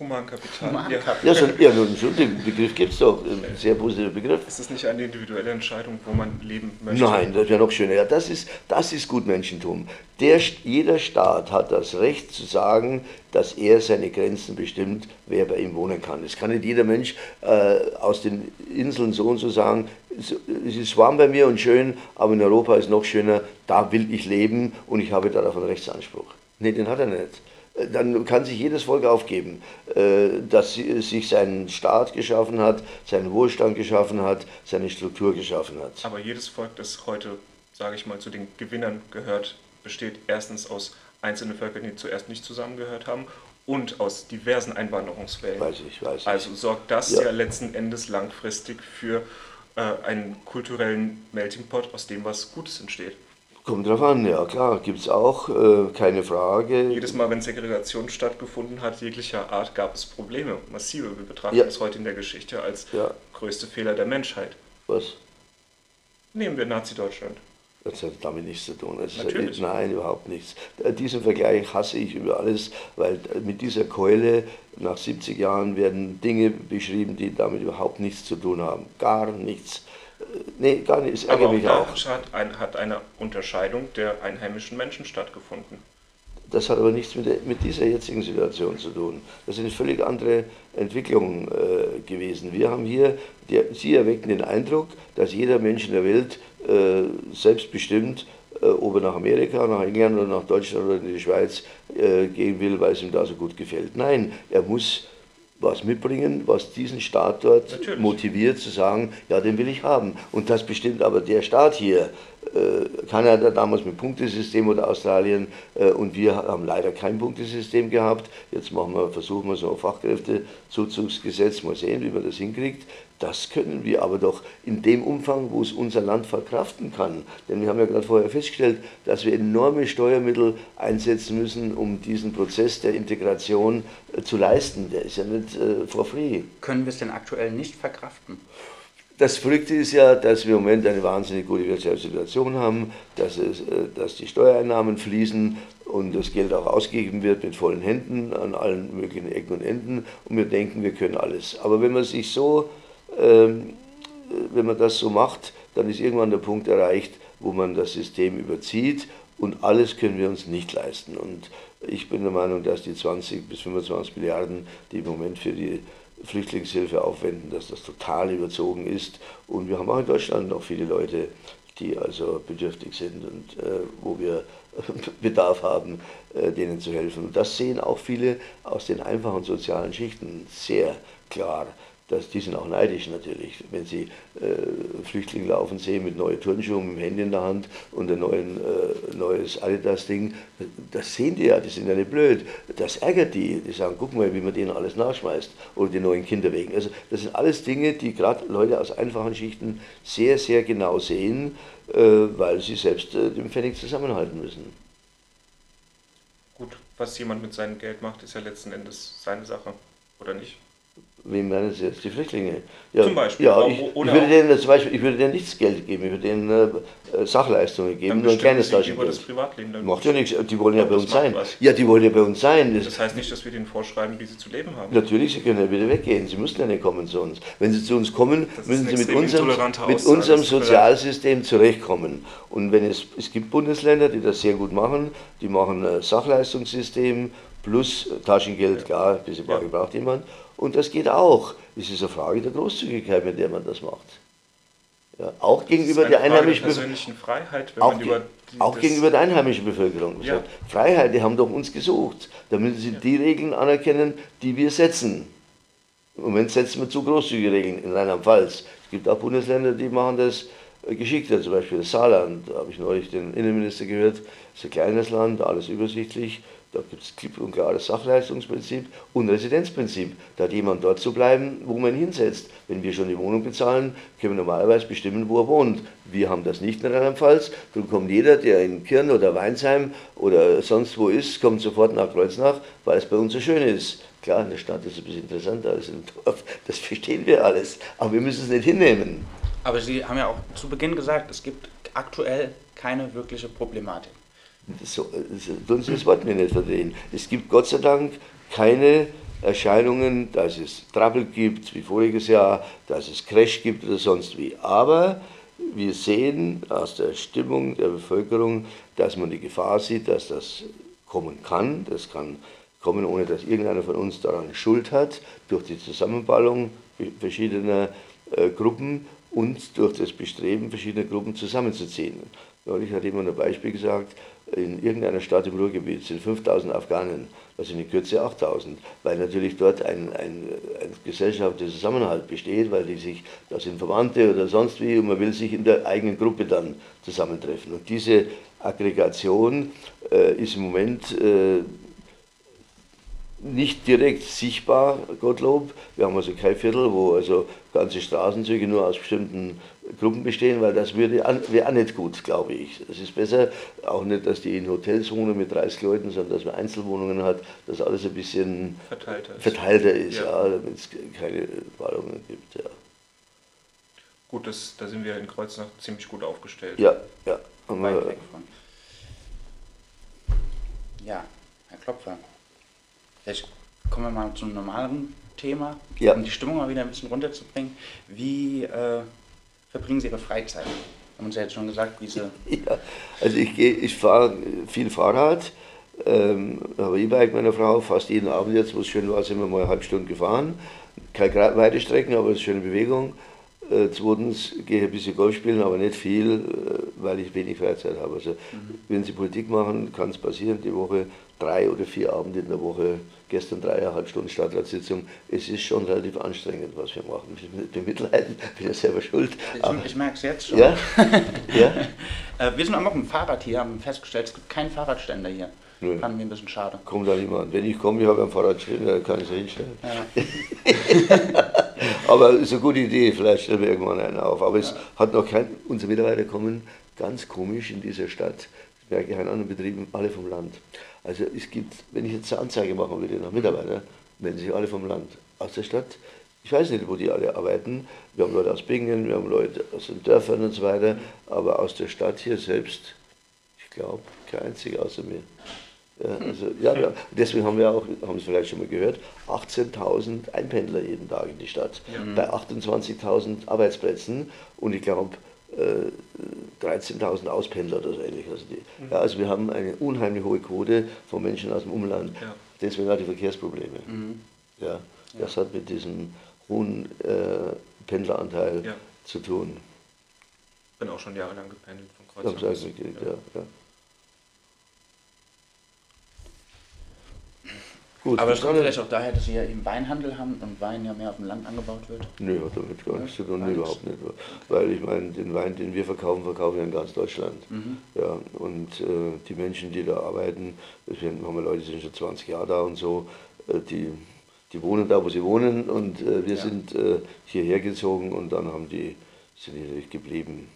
[SPEAKER 3] Humankapital.
[SPEAKER 2] Humankapital. Ja, so, ja schon, den Begriff gibt es doch, ein sehr positiver Begriff.
[SPEAKER 3] Ist das nicht eine individuelle Entscheidung, wo man leben möchte?
[SPEAKER 2] Nein, das wäre noch schöner. Ja, das ist, das ist Gutmenschentum. Der, jeder Staat hat das Recht zu sagen, dass er seine Grenzen bestimmt, wer bei ihm wohnen kann. Es kann nicht jeder Mensch äh, aus den Inseln so und so sagen, es ist warm bei mir und schön, aber in Europa ist noch schöner, da will ich leben und ich habe darauf einen Rechtsanspruch. Nee, den hat er nicht dann kann sich jedes Volk aufgeben, äh, dass sich seinen Staat geschaffen hat, seinen Wohlstand geschaffen hat, seine Struktur geschaffen hat.
[SPEAKER 3] Aber jedes Volk, das heute, sage ich mal, zu den Gewinnern gehört, besteht erstens aus einzelnen Völkern, die zuerst nicht zusammengehört haben und aus diversen Einwanderungswellen.
[SPEAKER 2] Weiß ich, weiß ich.
[SPEAKER 3] Also sorgt das ja, ja letzten Endes langfristig für äh, einen kulturellen Melting Pot, aus dem was Gutes entsteht.
[SPEAKER 2] Kommt drauf an, ja klar, gibt es auch, äh, keine Frage.
[SPEAKER 3] Jedes Mal, wenn Segregation stattgefunden hat, jeglicher Art, gab es Probleme, massive. Wir betrachten ja. das heute in der Geschichte als ja. größte Fehler der Menschheit.
[SPEAKER 2] Was?
[SPEAKER 3] Nehmen wir Nazi-Deutschland.
[SPEAKER 2] Das hat damit nichts zu tun. Das Natürlich. nein, überhaupt nichts. Äh, diesen Vergleich hasse ich über alles, weil äh, mit dieser Keule nach 70 Jahren werden Dinge beschrieben, die damit überhaupt nichts zu tun haben. Gar nichts. Nee, gar nicht. Es
[SPEAKER 3] ärgert mich auch. Hat, ein, hat eine Unterscheidung der einheimischen Menschen stattgefunden.
[SPEAKER 2] Das hat aber nichts mit, der, mit dieser jetzigen Situation zu tun. Das eine völlig andere Entwicklung äh, gewesen. Wir haben hier, der, Sie erwecken den Eindruck, dass jeder Mensch in der Welt äh, selbstbestimmt, äh, ob er nach Amerika, nach England oder nach Deutschland oder in die Schweiz äh, gehen will, weil es ihm da so gut gefällt. Nein, er muss was mitbringen, was diesen Staat dort Natürlich. motiviert zu sagen, ja, den will ich haben. Und das bestimmt aber der Staat hier. Äh, Kanada damals mit Punktesystem oder Australien äh, und wir haben leider kein Punktesystem gehabt. Jetzt machen wir, versuchen wir so ein Fachkräftezuzugsgesetz, mal sehen, wie man das hinkriegt. Das können wir aber doch in dem Umfang, wo es unser Land verkraften kann. Denn wir haben ja gerade vorher festgestellt, dass wir enorme Steuermittel einsetzen müssen, um diesen Prozess der Integration äh, zu leisten. Der ist ja nicht for free.
[SPEAKER 1] Können wir es denn aktuell nicht verkraften?
[SPEAKER 2] Das Verrückte ist ja, dass wir im Moment eine wahnsinnig gute wirtschaftliche Situation haben, dass, es, äh, dass die Steuereinnahmen fließen und das Geld auch ausgegeben wird mit vollen Händen an allen möglichen Ecken und Enden und wir denken, wir können alles. Aber wenn man sich so ähm, wenn man das so macht, dann ist irgendwann der Punkt erreicht, wo man das System überzieht und alles können wir uns nicht leisten. Und ich bin der Meinung, dass die 20 bis 25 Milliarden, die im Moment für die Flüchtlingshilfe aufwenden, dass das total überzogen ist. Und wir haben auch in Deutschland noch viele Leute, die also bedürftig sind und äh, wo wir Bedarf haben, äh, denen zu helfen. Und das sehen auch viele aus den einfachen sozialen Schichten sehr klar dass die sind auch neidisch natürlich, wenn sie äh, Flüchtlinge laufen sehen mit neuen Turnschuhen, mit dem Handy in der Hand und ein neuen, äh, neues Adidas-Ding. Das sehen die ja, die sind ja nicht blöd. Das ärgert die. Die sagen, guck mal, wie man denen alles nachschmeißt. Oder die neuen Kinderwegen. Also das sind alles Dinge, die gerade Leute aus einfachen Schichten sehr, sehr genau sehen, äh, weil sie selbst äh, den Pfennig zusammenhalten müssen.
[SPEAKER 3] Gut, was jemand mit seinem Geld macht, ist ja letzten Endes seine Sache, oder nicht?
[SPEAKER 2] Wem meinen Sie jetzt? Die Flüchtlinge? Ja,
[SPEAKER 3] zum Beispiel.
[SPEAKER 2] Ja, ich, ich, würde denen zum Beispiel, ich würde denen nichts Geld geben, ich würde denen äh, Sachleistungen geben, nur ein kleines Taschengeld.
[SPEAKER 3] das Privatleben dann
[SPEAKER 2] Macht ja nichts, die wollen ja bei uns sein. Was. Ja, die wollen ja bei uns sein.
[SPEAKER 3] Das, das, heißt nicht, dass wir denen vorschreiben, wie sie zu leben haben.
[SPEAKER 2] Natürlich, sie können ja wieder weggehen, sie müssen ja nicht kommen zu uns. Wenn sie zu uns kommen, müssen sie mit unserem, mit unserem Sozialsystem zurechtkommen. Und wenn es, es gibt Bundesländer, die das sehr gut machen, die machen ein Sachleistungssystem plus Taschengeld, klar, ein bisschen ja. braucht jemand. Und das geht auch. Es ist eine Frage der Großzügigkeit, mit der man das macht. Ja, auch gegenüber der einheimischen
[SPEAKER 3] Freiheit,
[SPEAKER 2] wenn auch, gegenüber der einheimischen Bevölkerung. Ja. Freiheit, die haben doch uns gesucht. Da müssen sie ja. die Regeln anerkennen, die wir setzen. Im Moment setzen wir zu großzügige Regeln in Rheinland-Pfalz. Es gibt auch Bundesländer, die machen das äh, geschickter, zum Beispiel das Saarland. Da habe ich neulich den Innenminister gehört. Das ist ein kleines Land, alles übersichtlich. Da gibt es klipp und klares Sachleistungsprinzip und Residenzprinzip. Da hat jemand dort zu bleiben, wo man ihn hinsetzt. Wenn wir schon die Wohnung bezahlen, können wir normalerweise bestimmen, wo er wohnt. Wir haben das nicht in Rheinland-Pfalz. Darum kommt jeder, der in Kirn oder Weinsheim oder sonst wo ist, kommt sofort nach Kreuznach, weil es bei uns so schön ist. Klar, in der Stadt ist es ein bisschen interessanter als im Dorf, das verstehen wir alles. Aber wir müssen es nicht hinnehmen.
[SPEAKER 1] Aber Sie haben ja auch zu Beginn gesagt, es gibt aktuell keine wirkliche Problematik.
[SPEAKER 2] So, Sie das Wort mir nicht verdrehen. Es gibt Gott sei Dank keine Erscheinungen, dass es Trouble gibt wie voriges Jahr, dass es Crash gibt oder sonst wie. Aber wir sehen aus der Stimmung der Bevölkerung, dass man die Gefahr sieht, dass das kommen kann. Das kann kommen, ohne dass irgendeiner von uns daran Schuld hat, durch die Zusammenballung verschiedener äh, Gruppen und durch das Bestreben verschiedener Gruppen zusammenzuziehen. Neulich hat jemand ein Beispiel gesagt, in irgendeiner Stadt im Ruhrgebiet sind 5000 Afghanen, das sind in Kürze 8000, weil natürlich dort ein, ein, ein gesellschaftlicher Zusammenhalt besteht, weil die sich, das sind Verwandte oder sonst wie, und man will sich in der eigenen Gruppe dann zusammentreffen. Und diese Aggregation äh, ist im Moment äh, nicht direkt sichtbar, Gottlob. Wir haben also kein Viertel, wo also ganze Straßenzüge nur aus bestimmten Gruppen bestehen, weil das wäre auch nicht gut, glaube ich. Es ist besser, auch nicht, dass die in Hotels wohnen mit 30 Leuten, sondern dass man Einzelwohnungen hat, dass alles ein bisschen verteilter ist, verteilter ist ja. ja damit es keine Wallungen gibt. Ja.
[SPEAKER 3] Gut, das, da sind wir in Kreuznach ziemlich gut aufgestellt.
[SPEAKER 2] Ja, ja.
[SPEAKER 1] Ja, Herr Klopfer. Vielleicht kommen wir mal zum normalen Thema,
[SPEAKER 2] ja.
[SPEAKER 1] um die Stimmung mal wieder ein bisschen runterzubringen. Wie äh, verbringen Sie Ihre Freizeit? Haben Sie jetzt schon gesagt, wie Sie.
[SPEAKER 2] Ja, also ich, ich fahre viel Fahrrad, ähm, habe E-Bike meiner Frau, fast jeden Abend jetzt, wo es schön war, sind wir mal eine halbe Stunde gefahren. Keine weite Strecken, aber es ist schöne Bewegung. Äh, zweitens gehe ich ein bisschen Golf spielen, aber nicht viel, äh, weil ich wenig Freizeit habe. Also, mhm. wenn Sie Politik machen, kann es passieren, die Woche drei oder vier Abende in der Woche, gestern dreieinhalb Stunden Stadtratssitzung. Es ist schon relativ anstrengend, was wir machen. Ich bin Mitleiden, bin ja selber schuld.
[SPEAKER 1] Ich, ich merke es jetzt schon.
[SPEAKER 2] Ja? ja?
[SPEAKER 1] Äh, wir sind auch noch im Fahrrad hier, haben festgestellt, es gibt keinen Fahrradständer hier.
[SPEAKER 2] Nö.
[SPEAKER 1] Fanden wir ein bisschen schade.
[SPEAKER 2] Kommt da niemand. Wenn ich komme, ich habe ein Fahrradständer, dann kann ich es hinstellen. Ja. Aber es ist eine gute Idee, vielleicht stellen wir irgendwann einen auf. Aber es hat noch kein, unsere Mitarbeiter kommen ganz komisch in dieser Stadt, ich merke ich in anderen Betrieben, alle vom Land. Also es gibt, wenn ich jetzt eine Anzeige machen würde nach Mitarbeitern, melden sich alle vom Land, aus der Stadt. Ich weiß nicht, wo die alle arbeiten. Wir haben Leute aus Bingen, wir haben Leute aus den Dörfern und so weiter, aber aus der Stadt hier selbst, ich glaube, kein einziger außer mir. Ja, also, ja, ja, deswegen haben wir auch, haben Sie vielleicht schon mal gehört, 18.000 Einpendler jeden Tag in die Stadt, ja. bei 28.000 Arbeitsplätzen und ich glaube äh, 13.000 Auspendler oder so ähnlich. Also, die, mhm. ja, also wir haben eine unheimlich hohe Quote von Menschen aus dem Umland, deswegen auch die Verkehrsprobleme. Mhm. Ja, das hat mit diesem hohen äh, Pendleranteil zu tun.
[SPEAKER 3] Ich bin auch schon jahrelang gependelt von Kreuzberg. Ja, ja.
[SPEAKER 1] Gut, Aber es kommt vielleicht auch daher, dass Sie ja eben Weinhandel haben und Wein ja mehr auf dem Land angebaut wird?
[SPEAKER 2] Nö, hat damit gar nichts zu tun, überhaupt nicht. Weil ich meine, den Wein, den wir verkaufen, verkaufen wir in ganz Deutschland. Mhm. Ja, und äh, die Menschen, die da arbeiten, deswegen haben wir Leute, die sind schon 20 Jahre da und so, äh, die, die wohnen da, wo sie wohnen und äh, wir ja. sind äh, hierher gezogen und dann haben die, sind hier geblieben.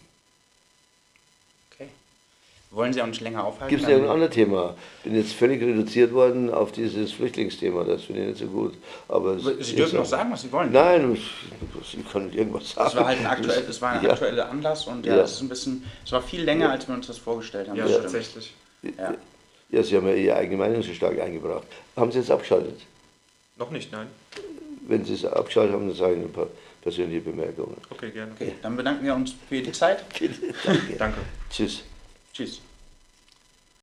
[SPEAKER 1] Wollen Sie auch nicht länger aufhalten?
[SPEAKER 2] Gibt es ja ein anderes Thema? Ich bin jetzt völlig reduziert worden auf dieses Flüchtlingsthema, das finde ich nicht so gut. Aber
[SPEAKER 1] Sie dürfen noch sagen, was Sie wollen.
[SPEAKER 2] Nein, ich kann nicht irgendwas sagen.
[SPEAKER 1] Es war halt ein, aktuell, es war ein ja. aktueller Anlass und ja, ja, es ist ein bisschen, es war viel länger, als wir uns das vorgestellt haben.
[SPEAKER 3] Ja,
[SPEAKER 1] ja.
[SPEAKER 3] tatsächlich.
[SPEAKER 2] Ja. ja, Sie haben ja Ihre eigene Meinung so stark eingebracht. Haben Sie jetzt abgeschaltet?
[SPEAKER 3] Noch nicht, nein.
[SPEAKER 2] Wenn Sie es abgeschaltet haben, dann sage ich ein paar persönliche Bemerkungen.
[SPEAKER 3] Okay, gerne.
[SPEAKER 1] Okay, dann bedanken wir uns für die Zeit.
[SPEAKER 2] Danke.
[SPEAKER 3] Danke.
[SPEAKER 2] Tschüss.
[SPEAKER 1] Tschüss.